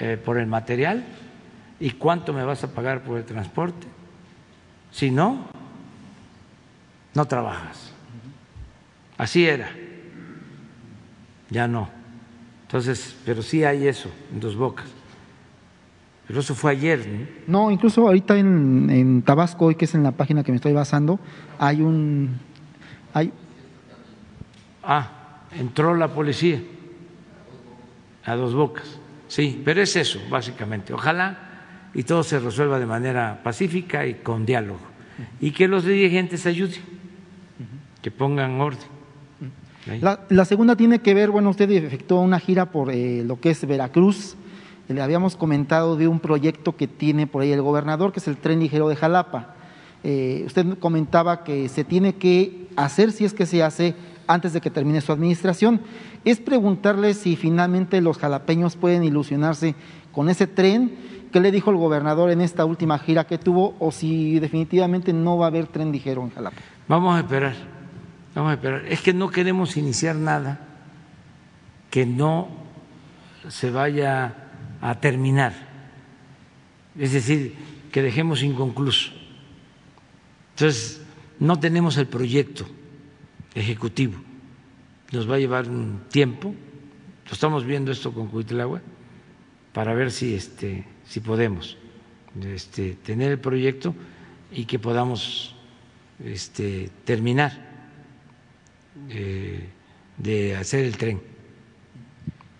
eh, por el material y cuánto me vas a pagar por el transporte. Si no, no trabajas. Así era. Ya no. Entonces, pero sí hay eso en dos bocas. Pero eso fue ayer. No, incluso ahorita en, en, Tabasco, hoy que es en la página que me estoy basando, hay un... Hay... Ah, entró la policía a dos bocas. Sí, pero es eso, básicamente. Ojalá y todo se resuelva de manera pacífica y con diálogo. Y que los dirigentes ayuden, que pongan orden. La, segunda tiene que ver, bueno, usted efectuó una gira por eh, lo que es Veracruz, le habíamos comentado de un proyecto que tiene por ahí el gobernador, que es el tren ligero de Jalapa. Eh, usted comentaba que se tiene que hacer, si es que se hace, antes de que termine su administración. Es preguntarle si finalmente los jalapeños pueden ilusionarse con ese tren. ¿Qué le dijo el gobernador en esta última gira que tuvo? O si definitivamente no va a haber tren ligero en Jalapa. Vamos a esperar, vamos a esperar. Es que no queremos iniciar nada que no se vaya a terminar, es decir, que dejemos inconcluso. Entonces, no tenemos el proyecto ejecutivo, nos va a llevar un tiempo, estamos viendo esto con Cuitlagua, para ver si, este, si podemos este, tener el proyecto y que podamos este, terminar eh, de hacer el tren.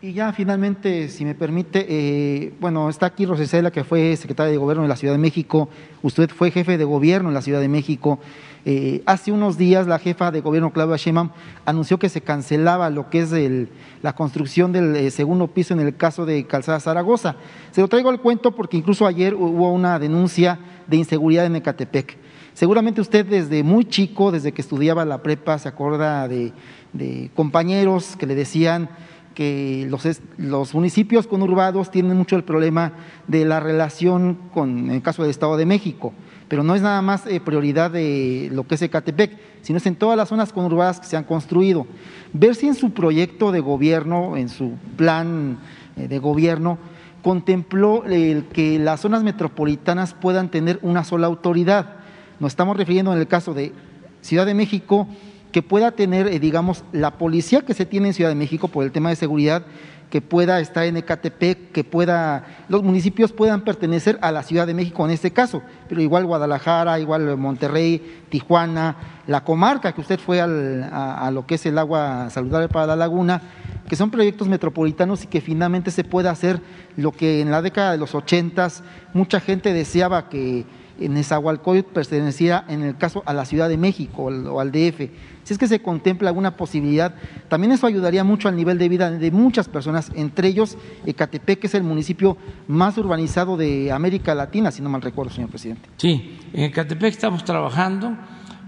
Y ya finalmente, si me permite, eh, bueno, está aquí Rosicela, que fue secretaria de Gobierno de la Ciudad de México, usted fue jefe de Gobierno en la Ciudad de México. Eh, hace unos días la jefa de Gobierno, Claudia Sheinbaum, anunció que se cancelaba lo que es el, la construcción del eh, segundo piso en el caso de Calzada Zaragoza. Se lo traigo al cuento porque incluso ayer hubo una denuncia de inseguridad en Ecatepec. Seguramente usted desde muy chico, desde que estudiaba la prepa, se acuerda de, de compañeros que le decían que los, los, municipios conurbados tienen mucho el problema de la relación con, en el caso del Estado de México, pero no es nada más eh, prioridad de lo que es Ecatepec, sino es en todas las zonas conurbadas que se han construido. Ver si en su proyecto de gobierno, en su plan eh, de gobierno, contempló el que las zonas metropolitanas puedan tener una sola autoridad. Nos estamos refiriendo en el caso de Ciudad de México, que pueda tener, eh, digamos, la policía que se tiene en Ciudad de México por el tema de seguridad, que pueda estar en Ecatepec, que pueda, los municipios puedan pertenecer a la Ciudad de México en este caso, pero igual Guadalajara, igual Monterrey, Tijuana, la comarca que usted fue al, a, lo que es el agua saludable para la laguna, que son proyectos metropolitanos y que finalmente se pueda hacer lo que en la década de los ochentas mucha gente deseaba que en Nezahualcóyotl perteneciera en el caso a la Ciudad de México o al DF. Si es que se contempla alguna posibilidad, también eso ayudaría mucho al nivel de vida de muchas personas, entre ellos Ecatepec, que es el municipio más urbanizado de América Latina, si no mal recuerdo, señor presidente. Sí, en Ecatepec estamos trabajando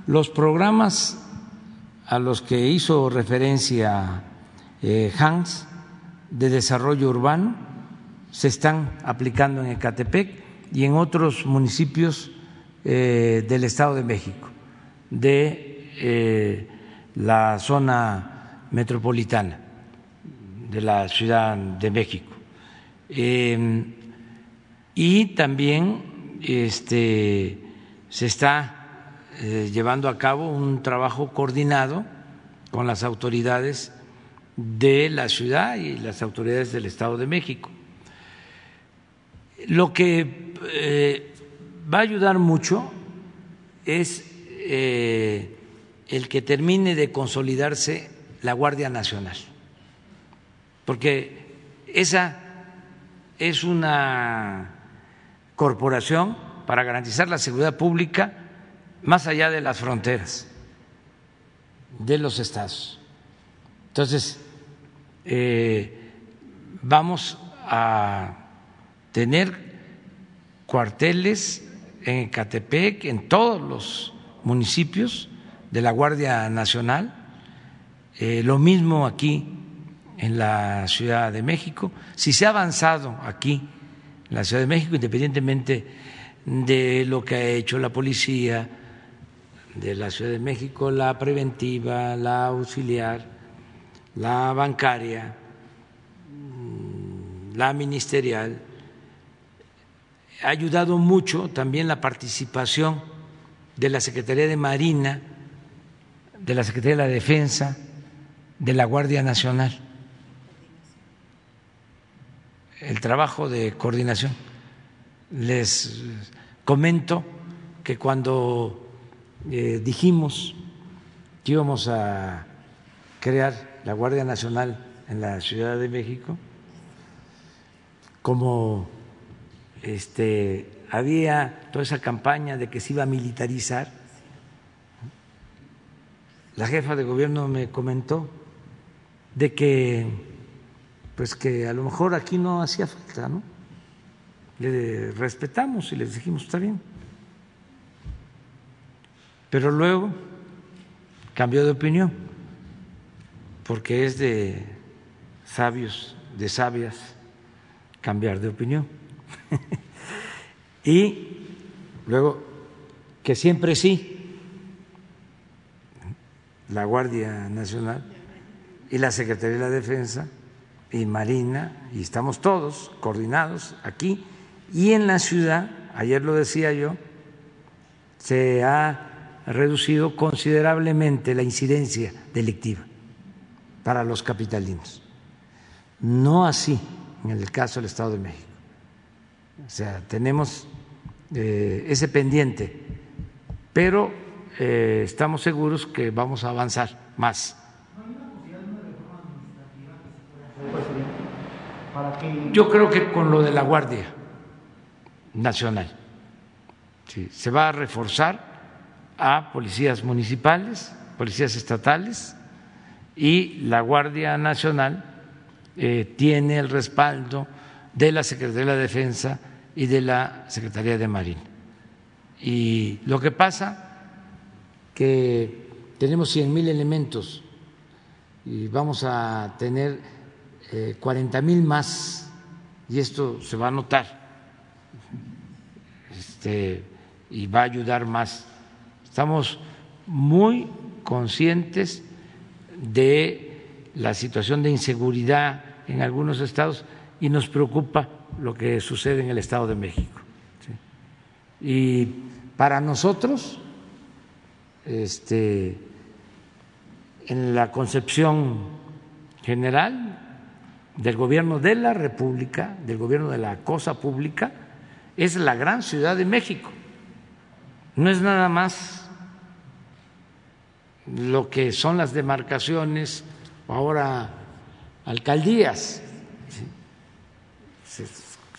los programas a los que hizo referencia eh, Hans de desarrollo urbano se están aplicando en Ecatepec y en otros municipios eh, del Estado de México, de eh, la zona metropolitana de la Ciudad de México. Eh, y también este, se está llevando a cabo un trabajo coordinado con las autoridades de la ciudad y las autoridades del Estado de México. Lo que eh, va a ayudar mucho es eh, el que termine de consolidarse la Guardia Nacional, porque esa es una corporación para garantizar la seguridad pública más allá de las fronteras de los estados. Entonces, eh, vamos a tener cuarteles en Catepec, en todos los municipios de la Guardia Nacional, eh, lo mismo aquí en la Ciudad de México. Si se ha avanzado aquí en la Ciudad de México, independientemente de lo que ha hecho la policía de la Ciudad de México, la preventiva, la auxiliar, la bancaria, mm, la ministerial, ha ayudado mucho también la participación de la Secretaría de Marina, de la Secretaría de la Defensa, de la Guardia Nacional. El trabajo de coordinación. Les comento que cuando eh, dijimos que íbamos a crear la Guardia Nacional en la Ciudad de México, como este, había toda esa campaña de que se iba a militarizar, la jefa de gobierno me comentó de que pues que a lo mejor aquí no hacía falta, ¿no? Le respetamos y les dijimos, está bien. Pero luego cambió de opinión, porque es de sabios, de sabias, cambiar de opinión. *laughs* y luego que siempre sí, la Guardia Nacional y la Secretaría de la Defensa y Marina, y estamos todos coordinados aquí y en la ciudad, ayer lo decía yo, se ha reducido considerablemente la incidencia delictiva para los capitalinos. No así en el caso del Estado de México. O sea, tenemos eh, ese pendiente, pero eh, estamos seguros que vamos a avanzar más. Yo creo que con lo de la Guardia Nacional se va a reforzar a policías municipales, policías estatales y la Guardia Nacional eh, tiene el respaldo de la Secretaría de la Defensa y de la Secretaría de Marina. Y lo que pasa que tenemos cien mil elementos y vamos a tener eh, cuarenta mil más y esto se va a notar este, y va a ayudar más. Estamos muy conscientes de la situación de inseguridad en algunos estados y nos preocupa lo que sucede en el Estado de México. Y para nosotros, este, en la concepción general del gobierno de la República, del gobierno de la cosa pública, es la gran ciudad de México. No es nada más lo que son las demarcaciones, ahora alcaldías,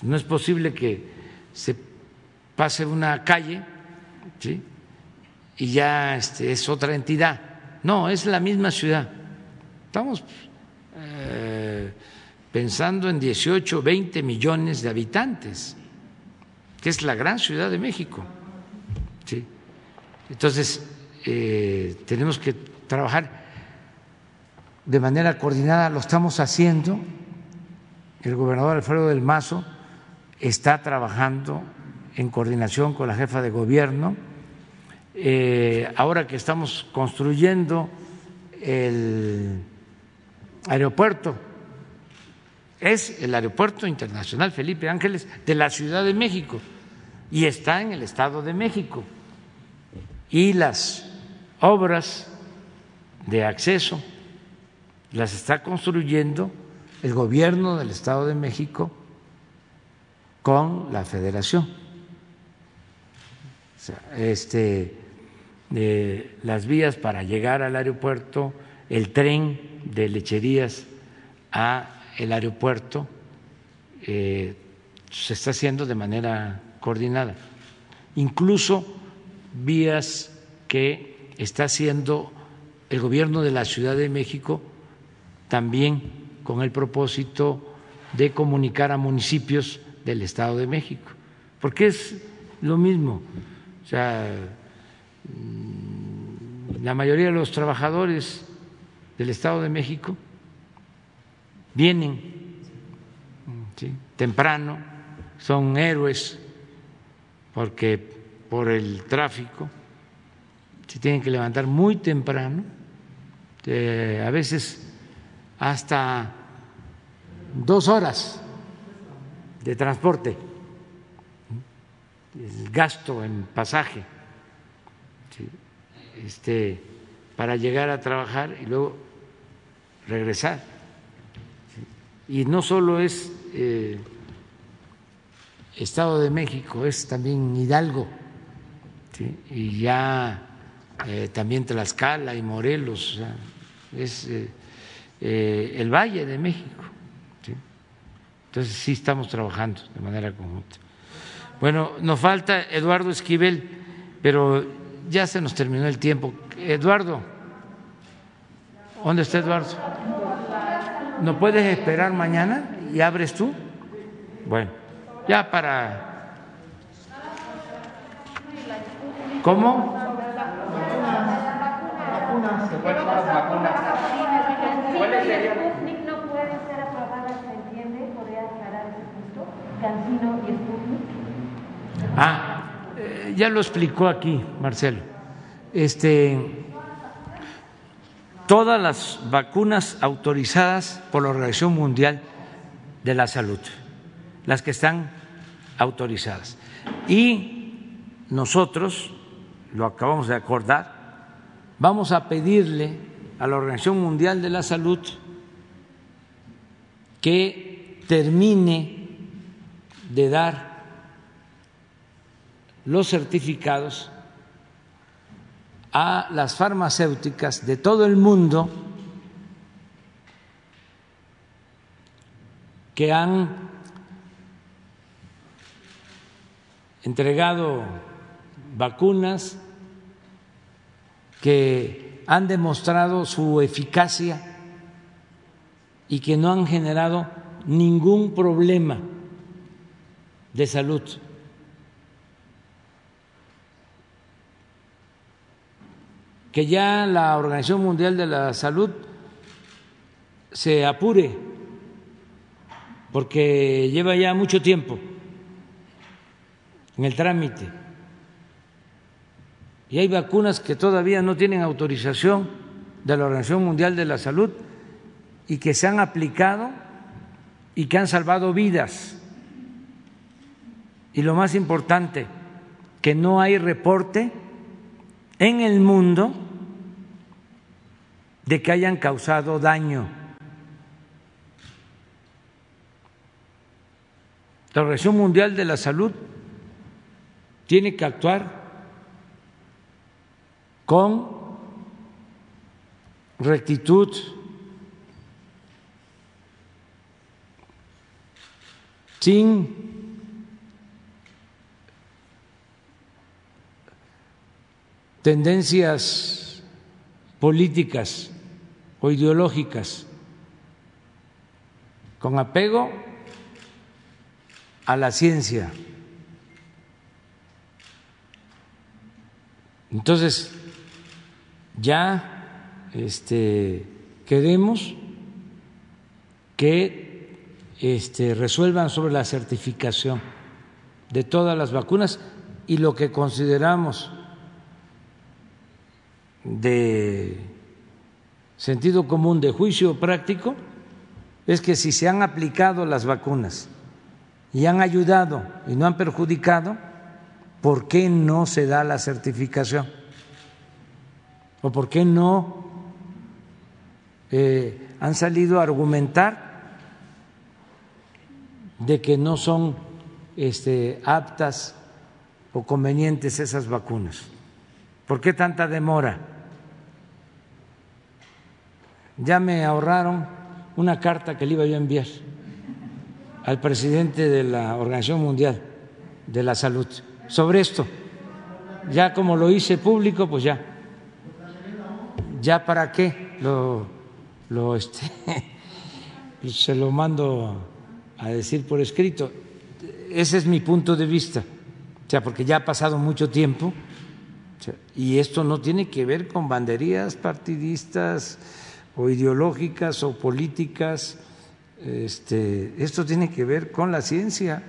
no es posible que se pase una calle y ya este, es otra entidad. No, es la misma ciudad. Estamos eh, pensando en 18, 20 millones de habitantes, que es la gran ciudad de México. Entonces, eh, tenemos que trabajar de manera coordinada, lo estamos haciendo el gobernador Alfredo del Mazo está trabajando en coordinación con la jefa de gobierno. Eh, ahora que estamos construyendo el aeropuerto, es el Aeropuerto Internacional Felipe Ángeles de la Ciudad de México y está en el Estado de México. Y las obras de acceso las está construyendo el gobierno del Estado de México con la federación. este, eh, las vías para llegar al aeropuerto, el tren de lecherías a el aeropuerto eh, se está haciendo de manera coordinada. Incluso vías que está haciendo el gobierno de la Ciudad de México también con el propósito de comunicar a municipios del Estado de México, porque es lo mismo. O sea, la mayoría de los trabajadores del Estado de México vienen temprano, son héroes, porque por el tráfico se tienen que levantar muy temprano, a veces hasta dos horas de transporte, el gasto en pasaje, este, para llegar a trabajar y luego regresar. Y no solo es eh, Estado de México, es también Hidalgo, y ya eh, también Tlaxcala y Morelos, es eh, el Valle de México. Entonces sí estamos trabajando de manera conjunta. Bueno, nos falta Eduardo Esquivel, pero ya se nos terminó el tiempo. Eduardo, ¿dónde está Eduardo? ¿No puedes esperar mañana y abres tú? Bueno, ya para... ¿Cómo? Ah, eh, ya lo explicó aquí Marcelo. Este, todas las vacunas autorizadas por la Organización Mundial de la Salud, las que están autorizadas. Y nosotros, lo acabamos de acordar, vamos a pedirle a la Organización Mundial de la Salud que termine de dar los certificados a las farmacéuticas de todo el mundo que han entregado vacunas que han demostrado su eficacia y que no han generado ningún problema de salud. Que ya la Organización Mundial de la Salud se apure, porque lleva ya mucho tiempo en el trámite. Y hay vacunas que todavía no tienen autorización de la Organización Mundial de la Salud y que se han aplicado y que han salvado vidas. Y lo más importante, que no hay reporte en el mundo de que hayan causado daño. La Organización Mundial de la Salud tiene que actuar con rectitud, sin tendencias políticas o ideológicas, con apego a la ciencia. Entonces, ya este, queremos que este, resuelvan sobre la certificación de todas las vacunas y lo que consideramos de sentido común, de juicio práctico, es que si se han aplicado las vacunas y han ayudado y no han perjudicado, ¿por qué no se da la certificación? ¿O por qué no eh, han salido a argumentar de que no son este, aptas o convenientes esas vacunas. ¿Por qué tanta demora? Ya me ahorraron una carta que le iba yo a enviar al presidente de la Organización Mundial de la Salud sobre esto. Ya como lo hice público, pues ya. ¿Ya para qué? Lo, lo este, *laughs* se lo mando a decir por escrito. Ese es mi punto de vista. O sea, porque ya ha pasado mucho tiempo y esto no tiene que ver con banderías partidistas o ideológicas o políticas. Este, esto tiene que ver con la ciencia.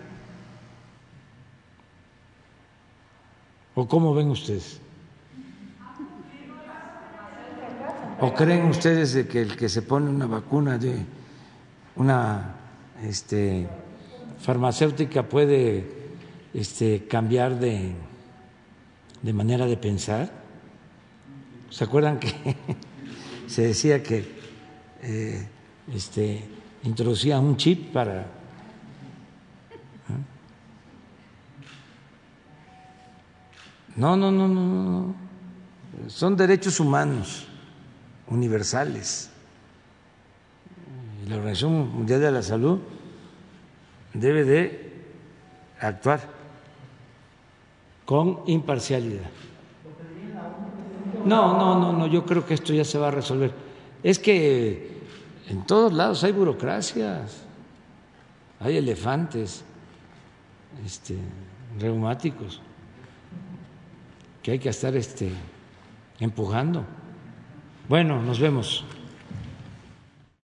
¿O cómo ven ustedes? ¿O creen ustedes de que el que se pone una vacuna de una este, farmacéutica puede este, cambiar de, de manera de pensar? ¿Se acuerdan que *laughs* se decía que eh, este, introducía un chip para No, no, no, no, no. Son derechos humanos universales. La Organización Mundial de la Salud debe de actuar con imparcialidad. No, no, no, no, yo creo que esto ya se va a resolver. Es que en todos lados hay burocracias, hay elefantes este, reumáticos que hay que estar este, empujando. Bueno, nos vemos.